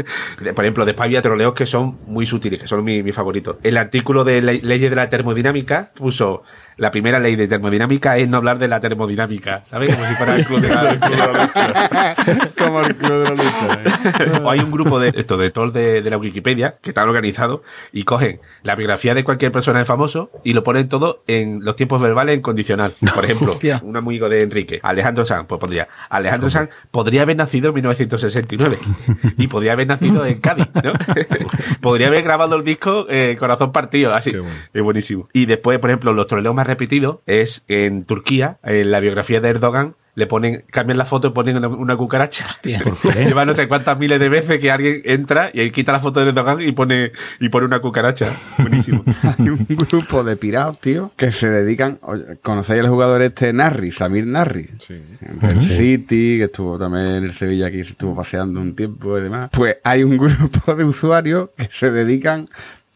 Por ejemplo, después había troleos que son muy sutiles, que son mi, mi favorito. El artículo de le- leyes de la termodinámica puso la primera ley de termodinámica es no hablar de la termodinámica, ¿sabes? Como si fuera el club de la, lucha. Como el club de la lucha. O hay un grupo de esto de todos de, de la Wikipedia que están organizados y cogen la biografía de cualquier personaje famoso y lo ponen todo en los tiempos verbales en condicional. Por ejemplo, un amigo de Enrique, Alejandro Sanz, pues pondría Alejandro Sanz podría haber nacido en 1969 y podría haber nacido en Cádiz, ¿no? podría haber grabado el disco eh, Corazón Partido, así. Es buenísimo. Y después, por ejemplo, los troleos más repetidos es en Turquía, en la biografía de Erdogan, le ponen, cambian la foto y ponen una, una cucaracha. Lleva no sé cuántas miles de veces que alguien entra y ahí quita la foto de Erdogan y pone, y pone una cucaracha. Buenísimo. Hay un grupo de pirados, tío, que se dedican. ¿Conocéis al jugador este Narri, Samir Narri? Sí. El City, que estuvo también en el Sevilla aquí, se estuvo paseando un tiempo y demás. Pues hay un grupo de usuarios que se dedican.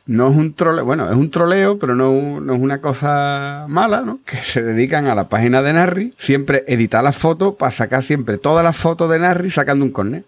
No es un troleo, bueno, es un troleo, pero no, no es una cosa mala, ¿no? Que se dedican a la página de Narri, siempre editar las fotos para sacar siempre todas las fotos de Narri sacando un cornet.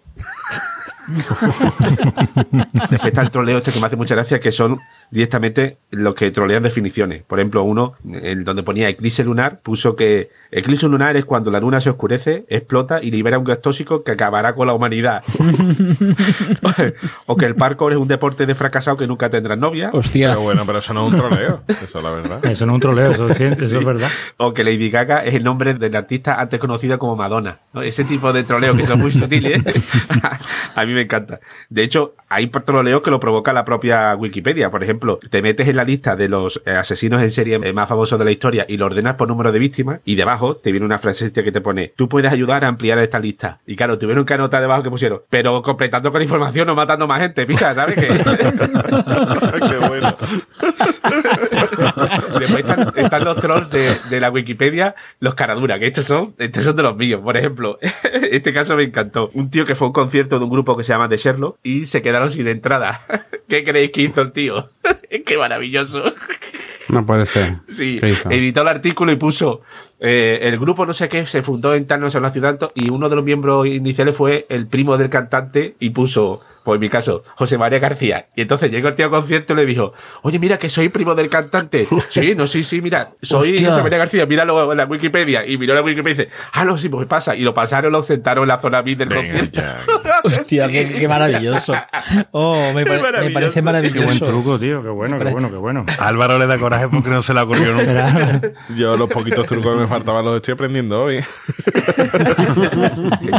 Después está el troleo este que me hace mucha gracia, que son directamente los que trolean definiciones. Por ejemplo, uno, en donde ponía eclipse lunar, puso que eclipse lunar es cuando la luna se oscurece, explota y libera un gas tóxico que acabará con la humanidad. o que el parkour es un deporte de fracasado que nunca tendrán novia. Hostia. Pero bueno, pero eso no es un troleo. Eso es la verdad. Eso no es un troleo, eso, es cien- eso Sí. es verdad. O que Lady Gaga es el nombre del artista antes conocido como Madonna. ¿no? Ese tipo de troleo que son muy sutiles. a mí me encanta. De hecho, hay troleos que lo provoca la propia Wikipedia. Por ejemplo, te metes en la lista de los eh, asesinos en serie eh, más famosos de la historia y lo ordenas por número de víctimas y debajo te viene una frasecita que te pone tú puedes ayudar a ampliar esta lista. Y claro, tuvieron que anotar debajo que pusieron pero completando con información o matando más gente, picha, ¿sabes? Que... Qué bueno. Después están, están los trolls de, de la Wikipedia, los caraduras, que estos son, estos son de los míos. Por ejemplo, este caso me encantó. Un tío que fue a un concierto de un grupo que se llama The Sherlock y se quedaron sin entrada. ¿Qué creéis que hizo el tío? ¡Qué maravilloso! No puede ser. Sí, editó el artículo y puso eh, el grupo no sé qué se fundó en tal no sé una ciudad y uno de los miembros iniciales fue el primo del cantante y puso pues en mi caso José María García y entonces llegó el tío al concierto y le dijo oye mira que soy primo del cantante sí no sí sí mira soy Hostia. José María García míralo en la Wikipedia y miró la Wikipedia y dice ah no sí pues pasa y lo pasaron lo sentaron en la zona VIP del Venga, concierto ya. Hostia, qué, qué maravilloso. Oh, me, pare- me maravilloso. parece Qué maravilloso. buen truco, tío. Qué bueno, qué bueno, qué bueno. A Álvaro le da coraje porque no se le ocurrió nunca. Yo los poquitos trucos que me faltaban los estoy aprendiendo hoy.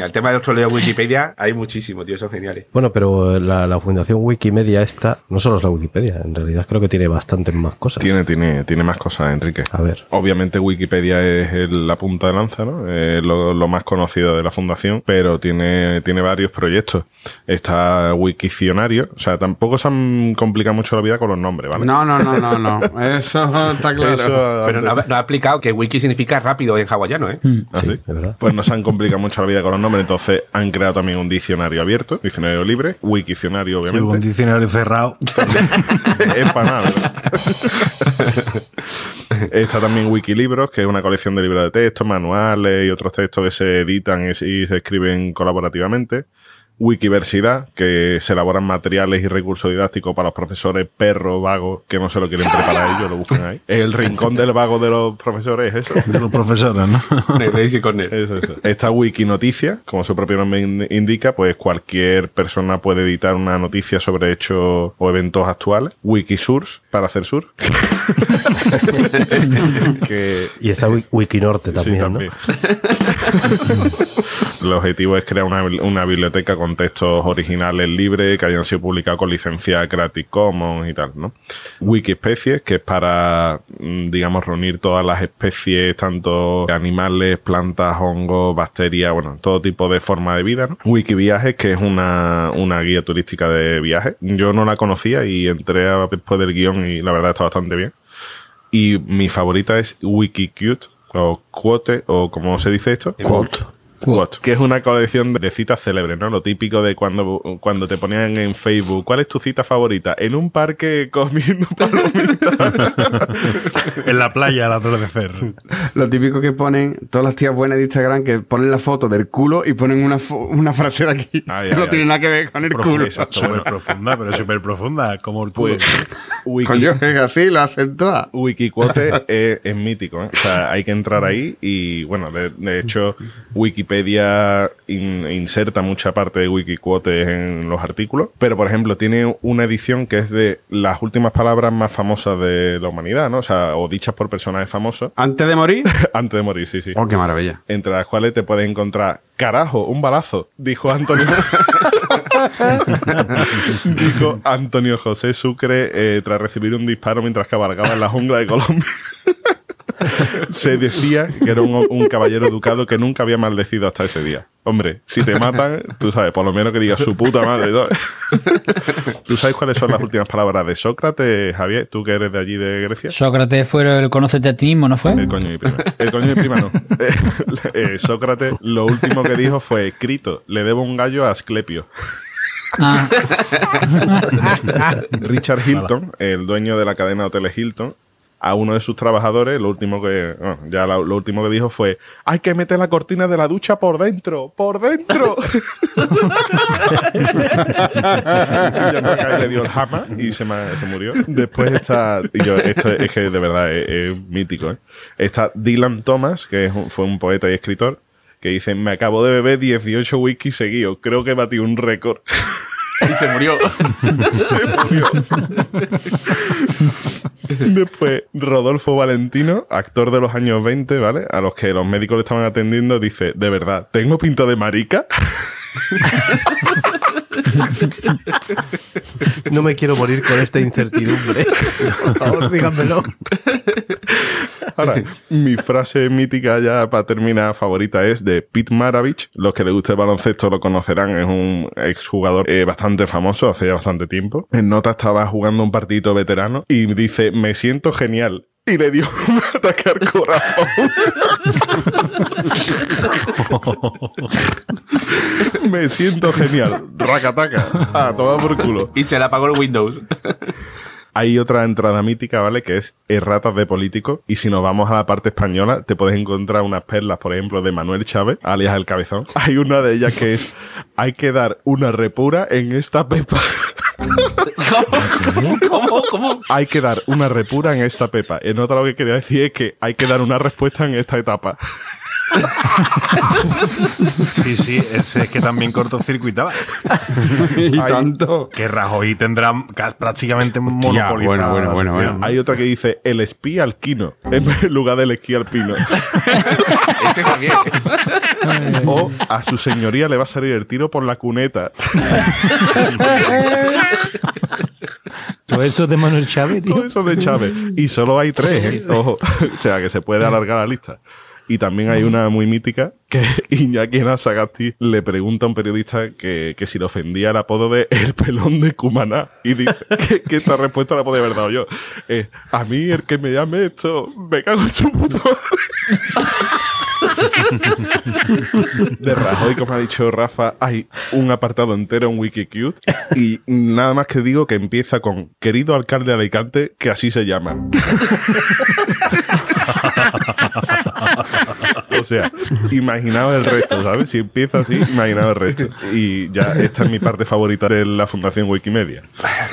El tema de los troleos de Wikipedia hay muchísimo tío son geniales Bueno, pero eh, la, la Fundación Wikimedia esta, no solo es la Wikipedia, en realidad creo que tiene bastantes más cosas. Tiene, tiene, tiene más cosas, Enrique. A ver. Obviamente Wikipedia es el- la punta de lanza, ¿no? Es lo, lo más conocido de la fundación, pero tiene, tiene varios proyectos. Está Wikicionario, o sea, tampoco se han complicado mucho la vida con los nombres, ¿vale? No, no, no, no, no. Eso está claro. Eso, Pero no, ha- no ha explicado que wiki significa rápido en hawaiano, ¿eh? ¿Ah, sí? Pues no se han complicado mucho la vida con los nombres, entonces han creado también un diccionario abierto, diccionario libre, Wikicionario, Sí, un obviamente. diccionario cerrado. es para nada. Está también Wikilibros, que es una colección de libros de texto, manuales y otros textos que se editan y se escriben colaborativamente. Wikiversidad, que se elaboran materiales y recursos didácticos para los profesores perros, vagos, que no se lo quieren preparar ellos, lo buscan ahí. El rincón del vago de los profesores es eso. De los profesores, ¿no? Eso, eso. Esta Wikinoticia, como su propio nombre in- indica, pues cualquier persona puede editar una noticia sobre hechos o eventos actuales. Wikisource, para hacer sur. que Y está Wi- Wikinorte también, Sí, ¿no? El objetivo es crear una, una biblioteca con textos originales libres que hayan sido publicados con licencia Creative Commons y tal, ¿no? Wikispecies, que es para, mm, digamos, reunir todas las especies, tanto animales, plantas, hongos, bacterias, bueno, todo tipo de forma de vida, ¿no? Wikiviajes, que es una, una guía turística de viajes. Yo no la conocía y entré a- después del guion y la verdad está bastante bien. Y mi favorita es Wikicute o Quote o como se dice esto. Quote. Quote, que es una colección de citas célebres, ¿no? Lo típico de cuando, cuando te ponían en Facebook, ¿cuál es tu cita favorita? En un parque comiendo palomitas. en la playa al atardecer. Lo típico que ponen todas las tías buenas de Instagram que ponen la foto del culo y ponen una, una frase de aquí Ay, que no ay, tiene nada que ver con el culo. exacto, Súper profunda, pero súper profunda, como el culo. Pues, es así, lo hacen todas. Wikiquote es, es mítico, ¿eh? O sea, hay que entrar ahí y, bueno, de, de hecho, Wikipedia in- inserta mucha parte de Wikiquote en los artículos, pero, por ejemplo, tiene una edición que es de las últimas palabras más famosas de la humanidad, ¿no? O sea, o dichas por personajes famosos Antes de morir. antes de morir, sí, sí. Oh, qué maravilla. Entre las cuales te puedes encontrar, carajo, un balazo, dijo Antonio. dijo Antonio José Sucre eh, tras recibir un disparo mientras cabalgaba en la jungla de Colombia. Se decía que era un, un caballero educado que nunca había maldecido hasta ese día. Hombre, si te matan, tú sabes, por lo menos que digas su puta madre. ¿Tú sabes cuáles son las últimas palabras de Sócrates, Javier? Tú que eres de allí de Grecia. Sócrates fue el conócete a ti mismo, ¿no fue? El coño de mi prima. El coño de mi prima no. Eh, eh, Sócrates lo último que dijo fue, Crito, le debo un gallo a Asclepio. Ah, Richard Hilton, el dueño de la cadena de hoteles Hilton, a uno de sus trabajadores, lo último que ya lo último que dijo fue hay que meter la cortina de la ducha por dentro, por dentro. y ya me caí, le dio el jama y se, murió. Después está, y yo, esto es que de verdad es, es mítico, ¿eh? Está Dylan Thomas, que es un- fue un poeta y escritor, que dice, me acabo de beber 18 whisky seguidos, creo que batí un récord. Y se murió. Se murió. Después, Rodolfo Valentino, actor de los años 20, ¿vale? A los que los médicos le estaban atendiendo, dice, de verdad, ¿tengo pinta de marica? No me quiero morir con esta incertidumbre. Por favor, díganmelo. Ahora, mi frase mítica ya para terminar favorita es de Pete Maravich. Los que les guste el baloncesto lo conocerán, es un exjugador eh, bastante famoso hace ya bastante tiempo. En nota estaba jugando un partidito veterano y dice, me siento genial. Y le dio un ataque al corazón. me siento genial. Racataca. A tomar por culo. Y se le apagó el Windows. Hay otra entrada mítica, ¿vale? Que es erratas de políticos. Y si nos vamos a la parte española, te puedes encontrar unas perlas, por ejemplo, de Manuel Chávez, alias El Cabezón. Hay una de ellas que es, hay que dar una repura en esta pepa. ¿Cómo? ¿Cómo? hay que dar una repura en esta pepa. En otra lo que quería decir es que hay que dar una respuesta en esta etapa. Sí, sí, es, es que también cortocircuitaba. y Ay. tanto. Que Rajoy tendrá ca- prácticamente monopolizado. bueno, bueno, la bueno, bueno. Hay otra que dice, el espí alquino, en lugar del esquí alpino. Ese Javier. O a su señoría le va a salir el tiro por la cuneta. Todo eso de Manuel Chávez, Todo tío. eso de Chávez. Y solo hay tres, ¿eh? Ojo. O sea, que se puede alargar la lista. Y también hay una muy mítica que Iñaki Sagasti le pregunta a un periodista que, que si le ofendía el apodo de El Pelón de Cumaná. Y dice que, esta respuesta la podía haber dado yo. Eh, a mí el que me llame esto, me cago en su puto De Rajoy, como ha dicho Rafa, hay un apartado entero en Wikicute y nada más que digo que empieza con querido alcalde de Alicante, que así se llama. O sea, imaginaos el resto, ¿sabes? Si empieza así, imaginaos el resto. Y ya esta es mi parte favorita de la Fundación Wikimedia.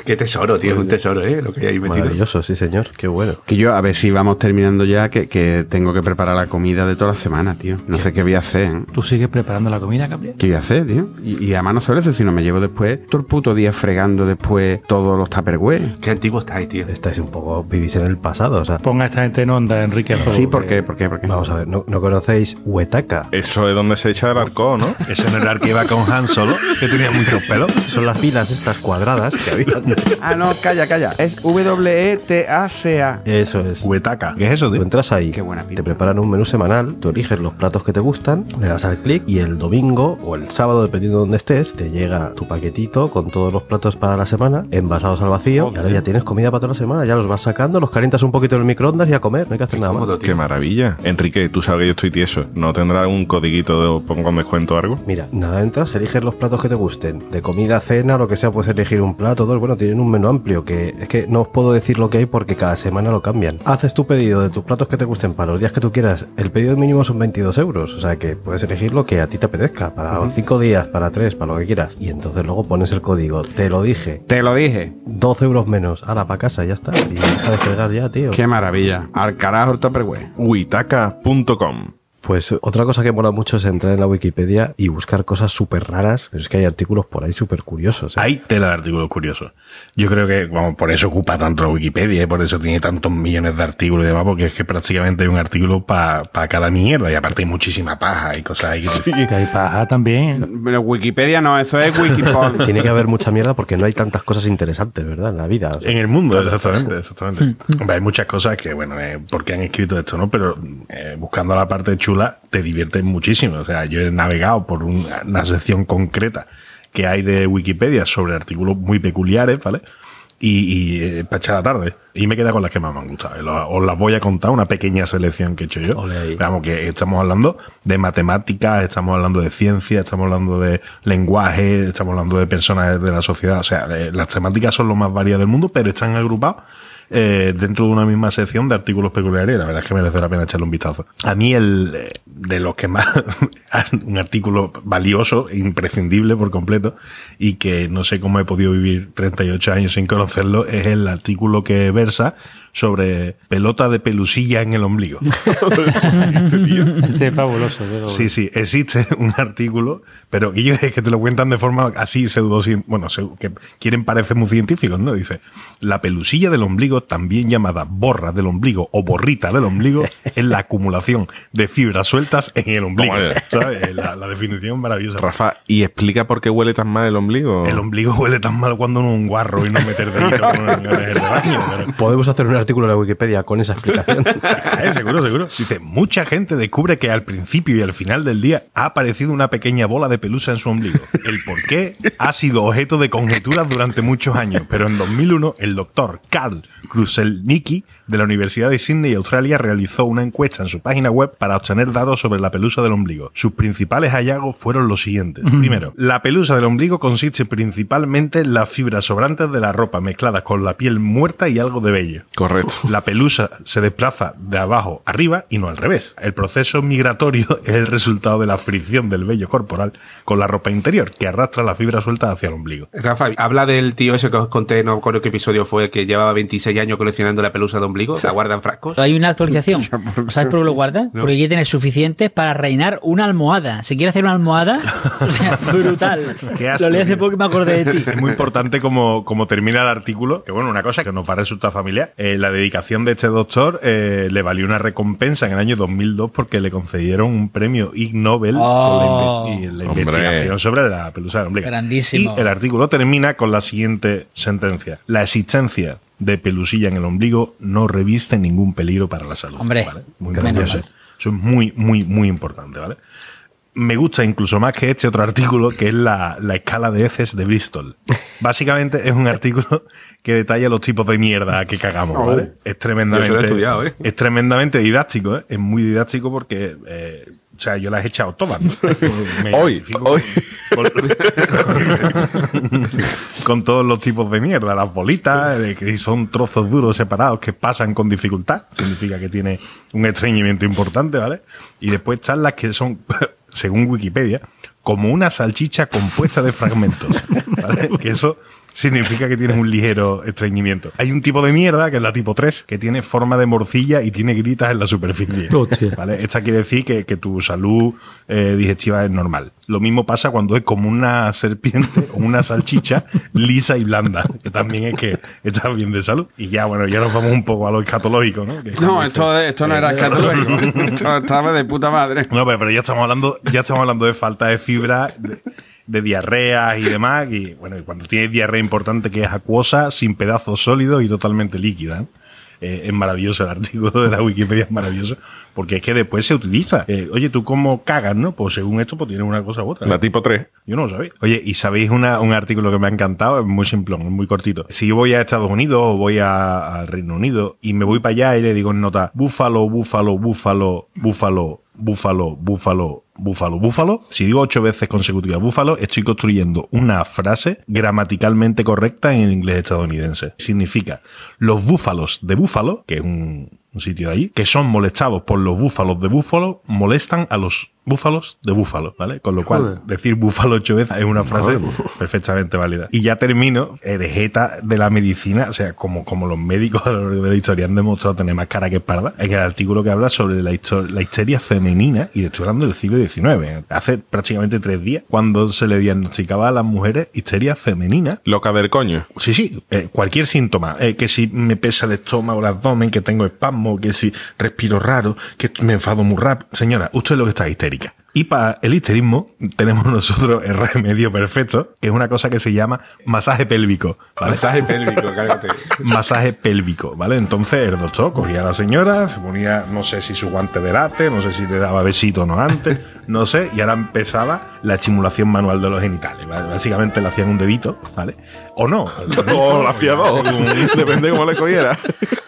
Qué tesoro, tío, es un tesoro, ¿eh? Lo que hay ahí metido. Maravilloso, sí, señor. Qué bueno. Que yo, a ver si vamos terminando ya, que, que tengo que preparar la comida de toda la semana, tío. No sé qué voy a hacer, ¿eh? ¿Tú sigues preparando la comida, Gabriel? ¿Qué voy a hacer, tío? Y, y además no solo eso, sino me llevo después todo el puto día fregando después todos los tupperware. Qué antiguo estáis, tío. Estáis un poco, vivís en el pasado, o sea. Ponga a esta gente en onda, Enrique. Sí, Azogo, ¿por qué? ¿Por qué? ¿Por qué? Vamos a ver, ¿no, no conocéis Huetaca? Eso es donde se echa el arco, ¿no? Ese no era el que iba con Han Solo, que tenía muchos pelos. Son las pilas estas cuadradas que había. Ah, no, calla, calla. Es W-E-T-A-C-A. Eso es. Huetaca. ¿Qué es eso, Tú tío? entras ahí, Qué buena pinta. te preparan un menú semanal, tú eliges los platos que te gustan, le das al clic y el domingo o el sábado, dependiendo de dónde estés, te llega tu paquetito con todos los platos para la semana, envasados al vacío, y ahora ya tienes comida para toda la semana, ya los vas sacando, los calientas un poquito en el microondas y a comer, no hay que hacer nada más. Qué maravilla. Enrique, tú sabes que yo estoy tieso. ¿No tendrá un codiguito de pongo un descuento o algo? Mira, nada, entras, eliges los platos que te gusten. De comida, cena, lo que sea, puedes elegir un plato, dos. Bueno, tienen un menú amplio que es que no os puedo decir lo que hay porque cada semana lo cambian. Haces tu pedido de tus platos que te gusten para los días que tú quieras. El pedido mínimo son 22 euros. O sea que puedes elegir lo que a ti te apetezca. Para 5 días, para 3, para lo que quieras. Y entonces luego pones el código. Te lo dije. Te lo dije. 12 euros menos. Ahora para casa, ya está. Y deja de fregar ya, tío. Qué maravilla. Al carajo el tupperware. Huitaca.com Pues otra cosa que mola mucho es entrar en la Wikipedia y buscar cosas súper raras, pero es que hay artículos por ahí súper curiosos. ¿eh? Hay tela de artículos curiosos. Yo creo que, vamos, por eso ocupa tanto la Wikipedia y por eso tiene tantos millones de artículos y demás, porque es que prácticamente hay un artículo para cada mierda y aparte hay muchísima paja y cosas ahí. que- Que hay paja también. Pero Wikipedia no, eso es Wikiporn. Tiene que haber mucha mierda porque no hay tantas cosas interesantes, ¿verdad? En la vida. O sea, En el mundo, exactamente, exactamente. Hombre, hay muchas cosas que, bueno, eh, porque han escrito esto, ¿no? Pero eh, buscando la parte chula te diviertes muchísimo. O sea, yo he navegado por un- una sección concreta que hay de Wikipedia sobre artículos muy peculiares, ¿vale? Y, y eh, para echar la tarde. Y me queda con las que más me han gustado. Os las voy a contar, una pequeña selección que he hecho yo. Vamos, que estamos hablando de matemáticas, estamos hablando de ciencia, estamos hablando de lenguaje, estamos hablando de personas de la sociedad. O sea, eh, las temáticas son lo más variadas del mundo, pero están agrupados eh, dentro de una misma sección de artículos peculiares. La verdad es que merece la pena echarle un vistazo. A mí, el eh, de los que más, un artículo valioso, imprescindible por completo, y que no sé cómo he podido vivir 38 años sin conocerlo, es el artículo que versa sobre pelota de pelusilla en el ombligo. Ese es fabuloso. pero- Sí, sí, existe un artículo, pero que ellos es que te lo cuentan de forma así pseudo, bueno, que quieren parecer muy científicos, ¿no? Dice, la pelusilla del ombligo, también llamada borra del ombligo o borrita del ombligo, es la acumulación de fibras sueltas en el ombligo. ¿Sabes? La, la definición maravillosa. Rafa, ¿y explica por qué huele tan mal el ombligo? El ombligo huele tan mal cuando uno es un guarro y no meter dedito en el en el baño. pero- Podemos hacer un artículo en la Wikipedia con esa explicación. Eh, seguro, seguro. Dice, mucha gente descubre que al principio y al final del día ha aparecido una pequeña bola de pelusa en su ombligo. El por qué ha sido objeto de conjeturas durante muchos años, pero en 2001 el doctor Carl Kruselnicki de la Universidad de Sydney, Australia, realizó una encuesta en su página web para obtener datos sobre la pelusa del ombligo. Sus principales hallazgos fueron los siguientes. Primero, la pelusa del ombligo consiste principalmente en las fibras sobrantes de la ropa mezcladas con la piel muerta y algo de vello. Correcto. La pelusa se desplaza de abajo arriba y no al revés. El proceso migratorio es el resultado de la fricción del vello corporal con la ropa interior, que arrastra la fibra suelta hacia el ombligo. Rafa, habla del tío ese que os conté, no recuerdo qué episodio fue, que llevaba 26 años coleccionando la pelusa de ombligo. ¿La guarda en frascos? Hay una actualización. ¿Sabes por qué lo guarda? No. Porque ya tiene suficientes para reinar una almohada. Si quiere hacer una almohada, o sea, brutal. Qué asco, lo leí hace poco y me acordé de ti. Es muy importante como, como termina el artículo, que bueno, una cosa que nos va a resultar familiar, eh, la dedicación de este doctor eh, le valió una recompensa en el año 2002 porque le concedieron un premio Ig Nobel Oh. por la, inve- y la investigación sobre la pelusa del ombligo. Grandísimo. Y el artículo termina con la siguiente sentencia. La existencia de pelusilla en el ombligo no reviste ningún peligro para la salud. Hombre, Muy grandioso. Eso es muy, muy, muy importante, ¿vale? Me gusta incluso más que este otro artículo, que es la, la escala de heces de Bristol. Básicamente es un artículo que detalla los tipos de mierda que cagamos, ¿vale? Oh. Es tremendamente, eso lo he estudiado, ¿eh? es tremendamente didáctico, ¿eh? Es muy didáctico porque, eh, o sea, yo las he echado todas. ¿no? Me Hoy, hoy. con, con todos los tipos de mierda. Las bolitas, de que son trozos duros separados que pasan con dificultad. Significa que tiene un estreñimiento importante, ¿vale? Y después están las que son, según Wikipedia, como una salchicha compuesta de fragmentos. ¿vale? Que eso significa que tienes un ligero estreñimiento. Hay un tipo de mierda, que es la tipo 3, que tiene forma de morcilla y tiene gritas en la superficie. Hostia. ¿Vale? Esta quiere decir que, que tu salud eh, digestiva es normal. Lo mismo pasa cuando es como una serpiente o una salchicha lisa y blanda, que también es que está bien de salud. Y ya, bueno, ya nos vamos un poco a lo escatológico, ¿no? Que No, esto, esto no era escatológico. esto estaba de puta madre. no, pero, pero ya estamos hablando, ya estamos hablando de falta de fibra, de, de diarreas y demás. Y bueno, y cuando tienes diarrea importante que es acuosa, sin pedazos sólidos y totalmente líquida. ¿no? Eh, es maravilloso el artículo de la Wikipedia, es maravilloso, porque es que después se utiliza. Eh, oye, ¿tú cómo cagas, no? Pues según esto, pues tienes una cosa u otra. La tipo 3. Yo no lo sabía. Oye, ¿y sabéis una- un artículo que me ha encantado? Es muy simplón, es muy cortito. Si yo voy a Estados Unidos o voy a- al Reino Unido y me voy para allá y le digo en nota, búfalo, búfalo, búfalo, búfalo, búfalo, búfalo, búfalo, búfalo. Si digo ocho veces consecutivas búfalo, estoy construyendo una frase gramaticalmente correcta en inglés estadounidense. Significa, los búfalos de búfalo, que es un, sitio ahí, que son molestados por los búfalos de búfalo, molestan a los búfalos de búfalo, ¿vale? Con lo cual, Joder. decir búfalo ocho veces es una frase perfectamente válida. Y ya termino, eh, de la medicina, o sea, como, como los médicos a lo largo de la historia han demostrado tener más cara que parda, en el artículo que habla sobre la, la histeria femenina, y estoy hablando del siglo XIX, hace prácticamente tres días, cuando se le diagnosticaba a las mujeres histeria femenina, Loca del coño. Sí, sí, eh, cualquier síntoma, eh, que si me pesa el estómago, el abdomen, que tengo espasmo, que si respiro raro, que me enfado muy rápido. Señora, usted es lo que está América. Y para el histerismo tenemos nosotros el remedio perfecto, que es una cosa que se llama masaje pélvico. ¿vale? Masaje pélvico, cárgate. masaje pélvico, ¿vale? Entonces el doctor cogía a la señora, se ponía, no sé si su guante de late, no sé si le daba besito o no antes, no sé, y ahora empezaba la estimulación manual de los genitales. ¿vale? Básicamente le hacían un dedito, ¿vale? O no. O la hacía dos. Depende de cómo le cogiera.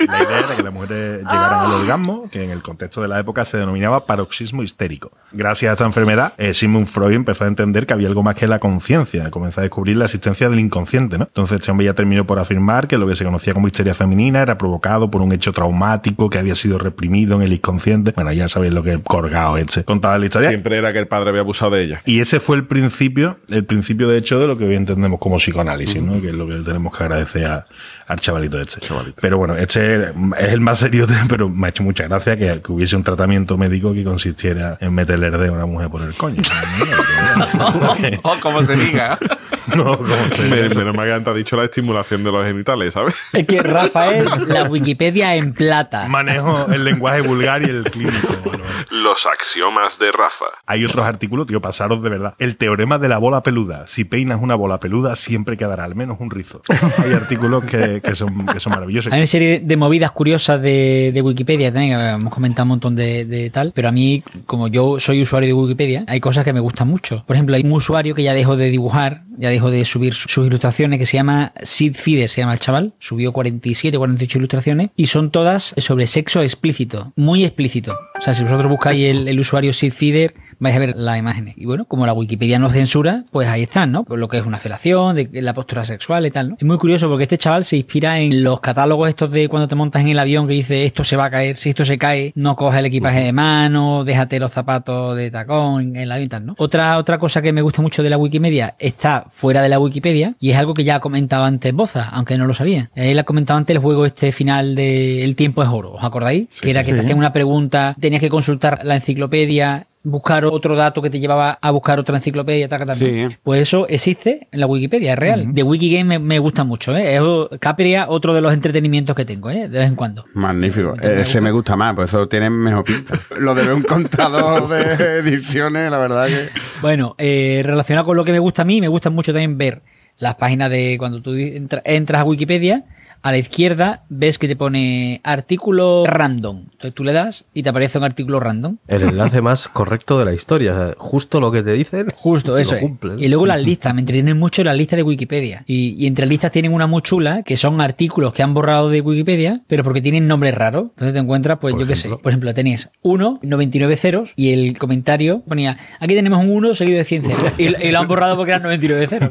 La idea era que las mujeres llegaran al orgasmo, que en el contexto de la época se denominaba paroxismo histérico. Gracias a esta enfermedad, eh, Sigmund Freud empezó a entender que había algo más que la conciencia, comenzó a descubrir la existencia del inconsciente, ¿no? Entonces este hombre ya terminó por afirmar que lo que se conocía como histeria femenina era provocado por un hecho traumático que había sido reprimido en el inconsciente. Bueno, ya sabéis lo que el colgado este contaba la historia. Siempre era que el padre había abusado de ella. Y ese fue el principio, el principio de hecho de lo que hoy entendemos como psicoanálisis, ¿no? Que es lo que tenemos que agradecer a- al chavalito este. Pero bueno, este es el más serio, pero me ha hecho mucha gracia que, que hubiese un tratamiento médico que consistiera en meterle a una mujer por el coño. o como se diga. no, como se Me- Menos mal que antes ha dicho la estimulación de los genitales, ¿sabes? Es que Rafa es la Wikipedia en plata. Manejo el lenguaje vulgar y el clínico. bueno. Los axiomas de Rafa. Hay otros artículos, tío, pasaros de verdad. El teorema de la bola peluda. Si peinas una bola peluda, siempre quedará al menos un rizo. Hay artículos que, que son, que son maravillosos. Hay una serie de movidas curiosas de, de Wikipedia también, que hemos comentado un montón de, de tal, pero a mí, como yo soy usuario de Wikipedia, hay cosas que me gustan mucho. Por ejemplo, hay un usuario que ya dejó de dibujar, ya dejó de subir su- sus ilustraciones, que se llama Sid Fider, se llama el chaval, subió 47, 48 ilustraciones, y son todas sobre sexo explícito, muy explícito. O sea, si vosotros buscáis el, el usuario Sid Fider, vais a ver las imágenes. Y bueno, como la Wikipedia no censura, pues ahí están, ¿no? Lo que es una felación, de la postura sexual y tal, ¿no? Es muy curioso porque este chaval se inspira en los catálogos estos de cuando te montas en el avión que dice esto se va a caer, si esto se cae, no coges el equipaje de mano, déjate los zapatos de tacón en el avión y tal, ¿no? Otra, otra cosa que me gusta mucho de la Wikimedia está fuera de la Wikipedia y es algo que ya comentaba antes Boza, aunque no lo sabía. Él ha comentado antes el juego este final de El tiempo es oro, ¿os acordáis? que era que te sí. hacían una pregunta, tenías que consultar la enciclopedia, buscar otro dato que te llevaba a buscar otra enciclopedia, taca, taca. Sí. Pues eso existe en la Wikipedia, es real. De Wikigame me, me gusta mucho, ¿eh? Es Capria, otro de los entretenimientos que tengo, ¿eh? De vez en cuando. Magnífico. Me gusta. Ese me gusta más, pues eso tiene mejor pinta. Lo de ver un contador de ediciones, la verdad que. Bueno, eh, relacionado con lo que me gusta a mí, me gusta mucho también ver las páginas de cuando tú entra- entras a Wikipedia, a la izquierda ves que te pone artículo random. Entonces tú le das y te aparece un artículo random. El enlace más correcto de la historia. justo lo que te dicen. Justo, eso lo es. cumplen. Y luego las listas, me entretienen mucho las listas de Wikipedia. Y, y entre las listas tienen una muy chula, que son artículos que han borrado de Wikipedia, pero porque tienen nombres raros. Entonces te encuentras, pues Por yo qué sé. ejemplo. Por ejemplo, tenías 1, 99 ceros, y el comentario ponía, aquí tenemos un 1 seguido de 100 ceros. Y, y lo han borrado porque eran 99 ceros.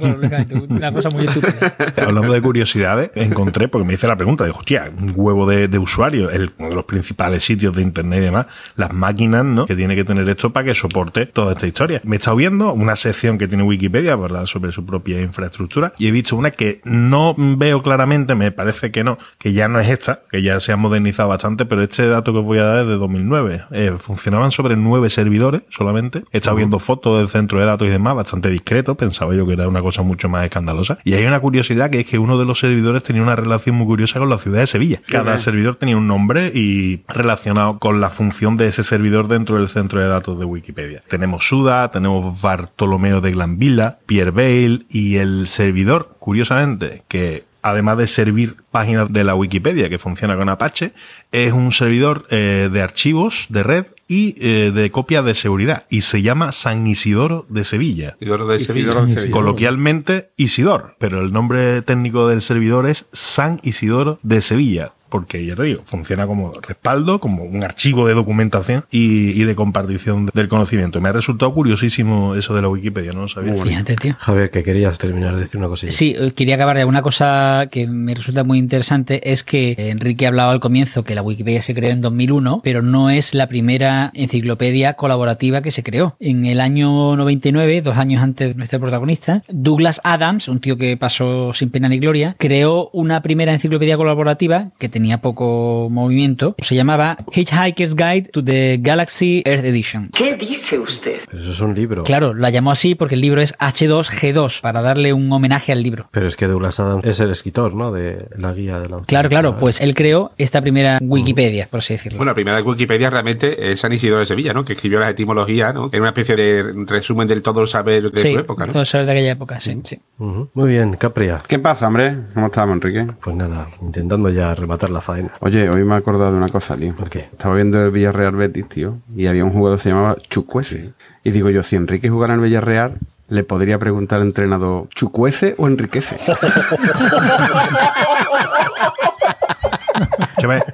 Una cosa muy estúpida. Hablando de curiosidades, encontré, porque me hice la pregunta, dijo, hostia, un huevo de, de usuarios, el, uno de los principales sitios de internet y demás, las máquinas, ¿no? Que tiene que tener esto para que soporte toda esta historia. Me he estado viendo una sección que tiene Wikipedia, ¿verdad? Sobre su propia infraestructura, y he visto una que no veo claramente, me parece que no, que ya no es esta, que ya se ha modernizado bastante, pero este dato que os voy a dar es de 2009. Eh, funcionaban sobre nueve servidores solamente. He estado viendo fotos del centro de datos y demás, bastante discreto, pensaba yo que era una cosa mucho más escandalosa. Y hay una curiosidad que es que uno de los servidores tenía una relación muy curiosa con la ciudad de Sevilla. Cada bien. servidor tenía un nombre y relacionado con la función de ese servidor dentro del centro de datos de Wikipedia. Tenemos Suda, tenemos Bartolomeo de Glanvilla, Pierre Bale y el servidor, curiosamente, que además de servir páginas de la Wikipedia que funciona con Apache, es un servidor eh, de archivos de red y eh, de copias de seguridad y se llama San Isidoro de Sevilla. Isidoro de Sevilla. Isidoro de Sevilla. Coloquialmente Isidor, pero el nombre técnico del servidor es San Isidoro de Sevilla. Porque ya te digo, funciona como respaldo, como un archivo de documentación y, y de compartición del conocimiento. Me ha resultado curiosísimo eso de la Wikipedia, no lo sabía. Fíjate, tío. Javier, que querías terminar de decir una cosilla. Sí, eh, quería acabar de una cosa que me resulta muy interesante es que Enrique hablaba al comienzo que la Wikipedia se creó en 2001, pero no es la primera enciclopedia colaborativa que se creó. En el año 99, dos años antes de nuestro protagonista, Douglas Adams, un tío que pasó sin pena ni gloria, creó una primera enciclopedia colaborativa que tenía poco movimiento. Se llamaba Hitchhiker's Guide to the Galaxy Earth Edition. ¿Qué dice usted? Pero eso es un libro. Claro, la llamó así porque el libro es H2G2 para darle un homenaje al libro. Pero es que Douglas Adams es el escritor, ¿no? De la guía de la Claro, claro, pues él creó esta primera Wikipedia, por así decirlo. Bueno, la primera Wikipedia realmente es San Isidoro de Sevilla, ¿no? Que escribió las etimologías, ¿no? Que era una especie de resumen del todo el saber de sí, su época, ¿no? todo saber de aquella época, sí, sí. Muy bien, Capria. ¿Qué pasa, hombre? ¿Cómo estamos, Enrique? Pues nada, intentando ya rematar la faena. Oye, hoy me he acordado de una cosa, tío. ¿Por qué? Estaba viendo el Villarreal Betis, tío, y había un jugador que se llamaba Chucuese. Y digo yo, si Enrique jugara en el Villarreal, le podría preguntar al entrenador, ¿Chucuece o Enriquece?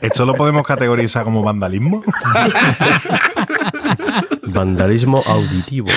¿Esto lo podemos categorizar como vandalismo? Vandalismo auditivo.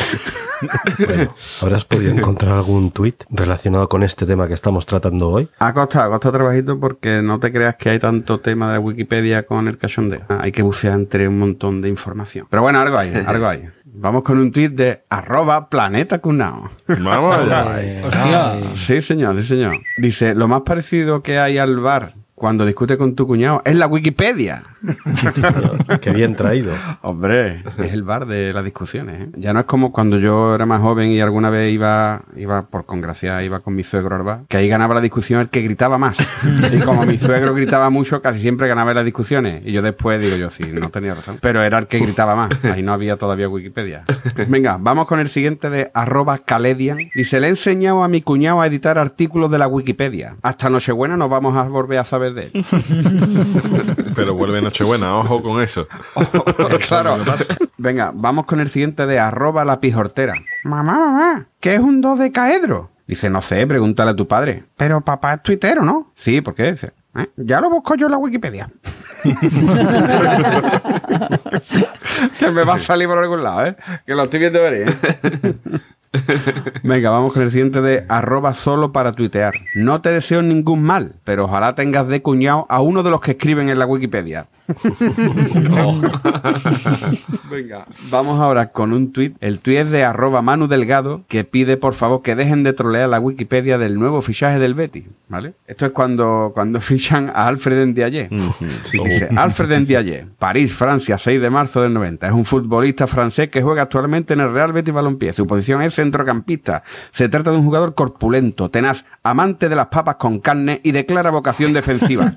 Bueno, ¿habrás podido encontrar algún tuit relacionado con este tema que estamos tratando hoy? Ha costado, ha costado trabajito porque no te creas que hay tanto tema de Wikipedia con el cachondeo. Ah, Hay que bucear entre un montón de información. Pero bueno, algo hay, algo hay. Vamos con un tuit de arroba planeta cunao. Vamos allá. Hostia. Sí, señor, sí, señor. Dice, lo más parecido que hay al bar cuando discute con tu cuñado es la Wikipedia. Qué bien traído. Hombre, es el bar de las discusiones. ¿eh? Ya no es como cuando yo era más joven y alguna vez iba, iba por congracia, iba con mi suegro al bar, que ahí ganaba la discusión el que gritaba más. Y como mi suegro gritaba mucho, casi siempre ganaba las discusiones. Y yo después digo yo, sí, no tenía razón. Pero era el que gritaba más. Ahí no había todavía Wikipedia. Venga, vamos con el siguiente de arroba caledian. Dice, le he enseñado a mi cuñado a editar artículos de la Wikipedia. Hasta Nochebuena nos vamos a volver a saber de él. Pero vuelve Nochebuena, ojo con eso. claro. Venga, vamos con el siguiente de arroba la pijortera. Mamá, mamá, ¿qué es un 2 de caedro? Dice, no sé, pregúntale a tu padre. Pero papá es tuitero, ¿no? Sí, ¿por qué? Dice, "Eh, ya lo busco yo en la Wikipedia. que me va a salir por algún lado, ¿eh? Que lo estoy viendo venir. ¿eh? Venga, vamos con el siguiente de arroba solo para tuitear. No te deseo ningún mal, pero ojalá tengas de cuñado a uno de los que escriben en la Wikipedia. Venga, vamos ahora con un tuit. El tuit es de arroba Manu Delgado que pide por favor que dejen de trolear la Wikipedia del nuevo fichaje del Betis, ¿vale? Esto es cuando, cuando fichan a Alfred Ndiaye. Dice, Alfred Ndiaye, París, Francia, 6 de marzo del 90. Es un futbolista francés que juega actualmente en el Real Betis Balompié. Su posición es centrocampista. Se trata de un jugador corpulento, tenaz, amante de las papas con carne y de clara vocación defensiva.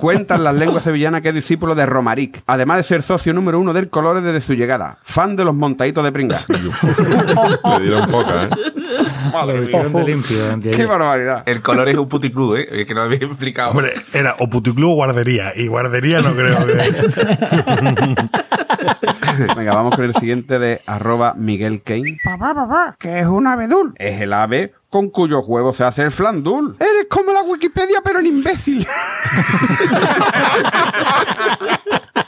Cuentan las lenguas sevillanas que es discípulo de Romaric, además de ser socio número uno del Colores desde su llegada. Fan de los montaditos de pringa. Le dieron poca, ¿eh? Madre mía. limpio. Qué barbaridad. El color es un puticlub, ¿eh? Es que no lo había explicado. Hombre, era o puticlub o guardería. Y guardería no creo que. Venga, vamos con el siguiente de arroba Miguel Kane. Papá, papá, ¿qué es un abedul? Es el ave con cuyos huevos se hace el flandul. Eres como la Wikipedia, pero en imbécil.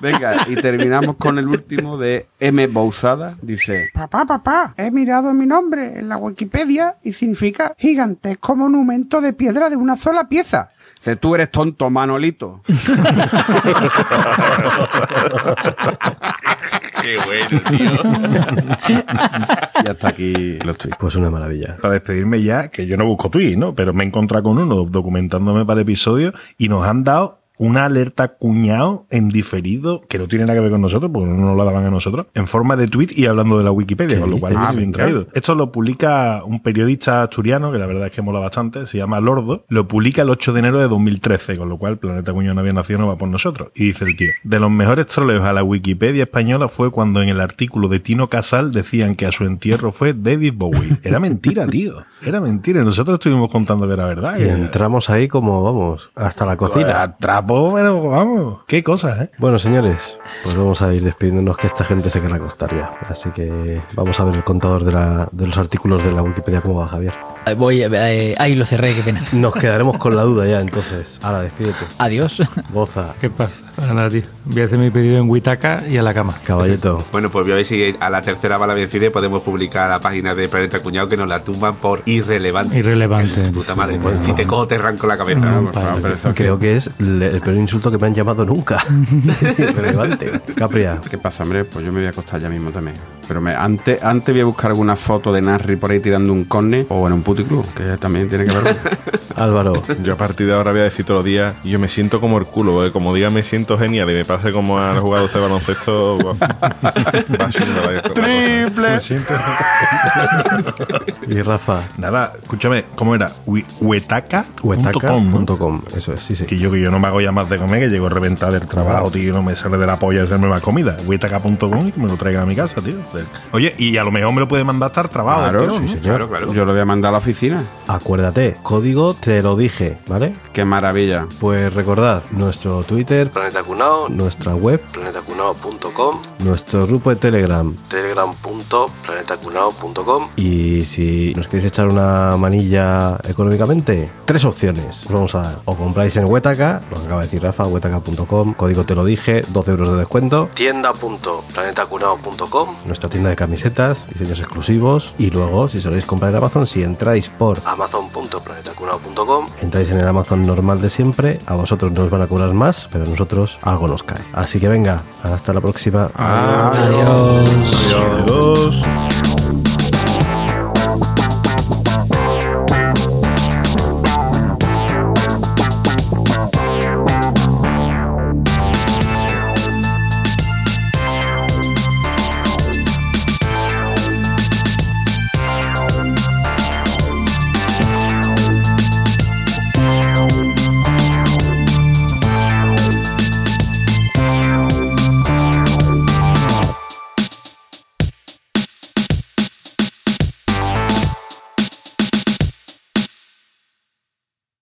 Venga, y terminamos con el último de M. Bousada. Dice: Papá, papá, he mirado mi nombre en la Wikipedia y significa gigantesco monumento de piedra de una sola pieza. Dice, tú eres tonto, Manolito. Qué bueno, tío. y hasta aquí los tweets. Pues una maravilla. Para despedirme ya, que yo no busco tweets, ¿no? Pero me he encontrado con uno documentándome para el episodio y nos han dado una alerta cuñado en diferido que no tiene nada que ver con nosotros, porque no nos la daban a nosotros, en forma de tweet y hablando de la Wikipedia, ¿Qué con lo cual dices? es bien Ah, traído. Esto lo publica un periodista asturiano, que la verdad es que mola bastante, se llama Lordo, lo publica el 8 de enero de 2013, con lo cual Planeta Cuñado no había nacido, no va por nosotros. Y dice el tío, de los mejores troleos a la Wikipedia española fue cuando en el artículo de Tino Casal decían que a su entierro fue David Bowie. Era mentira, tío. Era mentira. Nosotros estuvimos contando que era verdad. Y entramos ahí como, vamos, hasta la cocina. Pero vamos, qué cosas, ¿eh? Bueno, señores, pues vamos a ir despidiéndonos que esta gente se querrá acostar ya. Así que vamos a ver el contador de los artículos de la Wikipedia. ¿Cómo va, Javier? Eh, Voy, eh, ahí lo cerré, qué pena. Nos quedaremos con la duda ya, entonces. Ahora, despídete. Adiós. Boza, ¿Qué pasa? Nada, tío. Voy a hacer mi pedido en Witaka y a la cama. caballeto. Bueno, pues voy a ver si a la tercera bala vencida podemos publicar la página de Planeta Cuñado que nos la tumban por irrelevante. Irrelevante. Puta madre. si te cojo, te arranco la cabeza. Mm, Creo que es le- el peor insulto que me han llamado nunca. Relevante. Capria, ¿Qué pasa, hombre? Pues yo me voy a acostar ya mismo también. Pero me, antes, antes voy a buscar alguna foto de Narri por ahí tirando un corne o en un puticlub, que también tiene que ver. Álvaro, Yo a partir de ahora voy a decir todos los días, yo me siento como el culo, porque como diga me siento genial y me pase como al jugador de baloncesto, cosa. Me siento- y Rafa, Nada, escúchame, ¿cómo era? Wi- Huetaca.com. Eso es, sí, sí. Que yo que yo no me hago ya más de comer, que llego reventado del trabajo, tío, no me sale de la polla hacerme más comida. Huetaca.com y que me lo traigan a mi casa, tío. Oye, y a lo mejor me lo puede mandar estar trabajo, Claro, tío, sí, ¿no? señor. Claro, claro. Yo lo voy a mandar a la oficina. Acuérdate, código te lo dije, ¿vale? Qué maravilla. Pues recordad nuestro Twitter, Planeta Cunao, nuestra web, planetacunao.com, nuestro grupo de Telegram. telegram.planetacunao.com. Y si nos queréis echar una manilla económicamente, tres opciones os vamos a dar. O compráis en Huetaca, lo que acaba de decir Rafa, huetaca.com, código te lo dije, 12 euros de descuento. tienda.planetacunao.com, Nuestra tienda de camisetas, diseños exclusivos. Y luego, si soléis comprar en Amazon, si entráis por amazon.planetacunao.com. entráis en el Amazon normal de siempre, a vosotros nos van a cobrar más, pero a nosotros algo nos cae. Así que venga, hasta la próxima. Adiós. Adiós.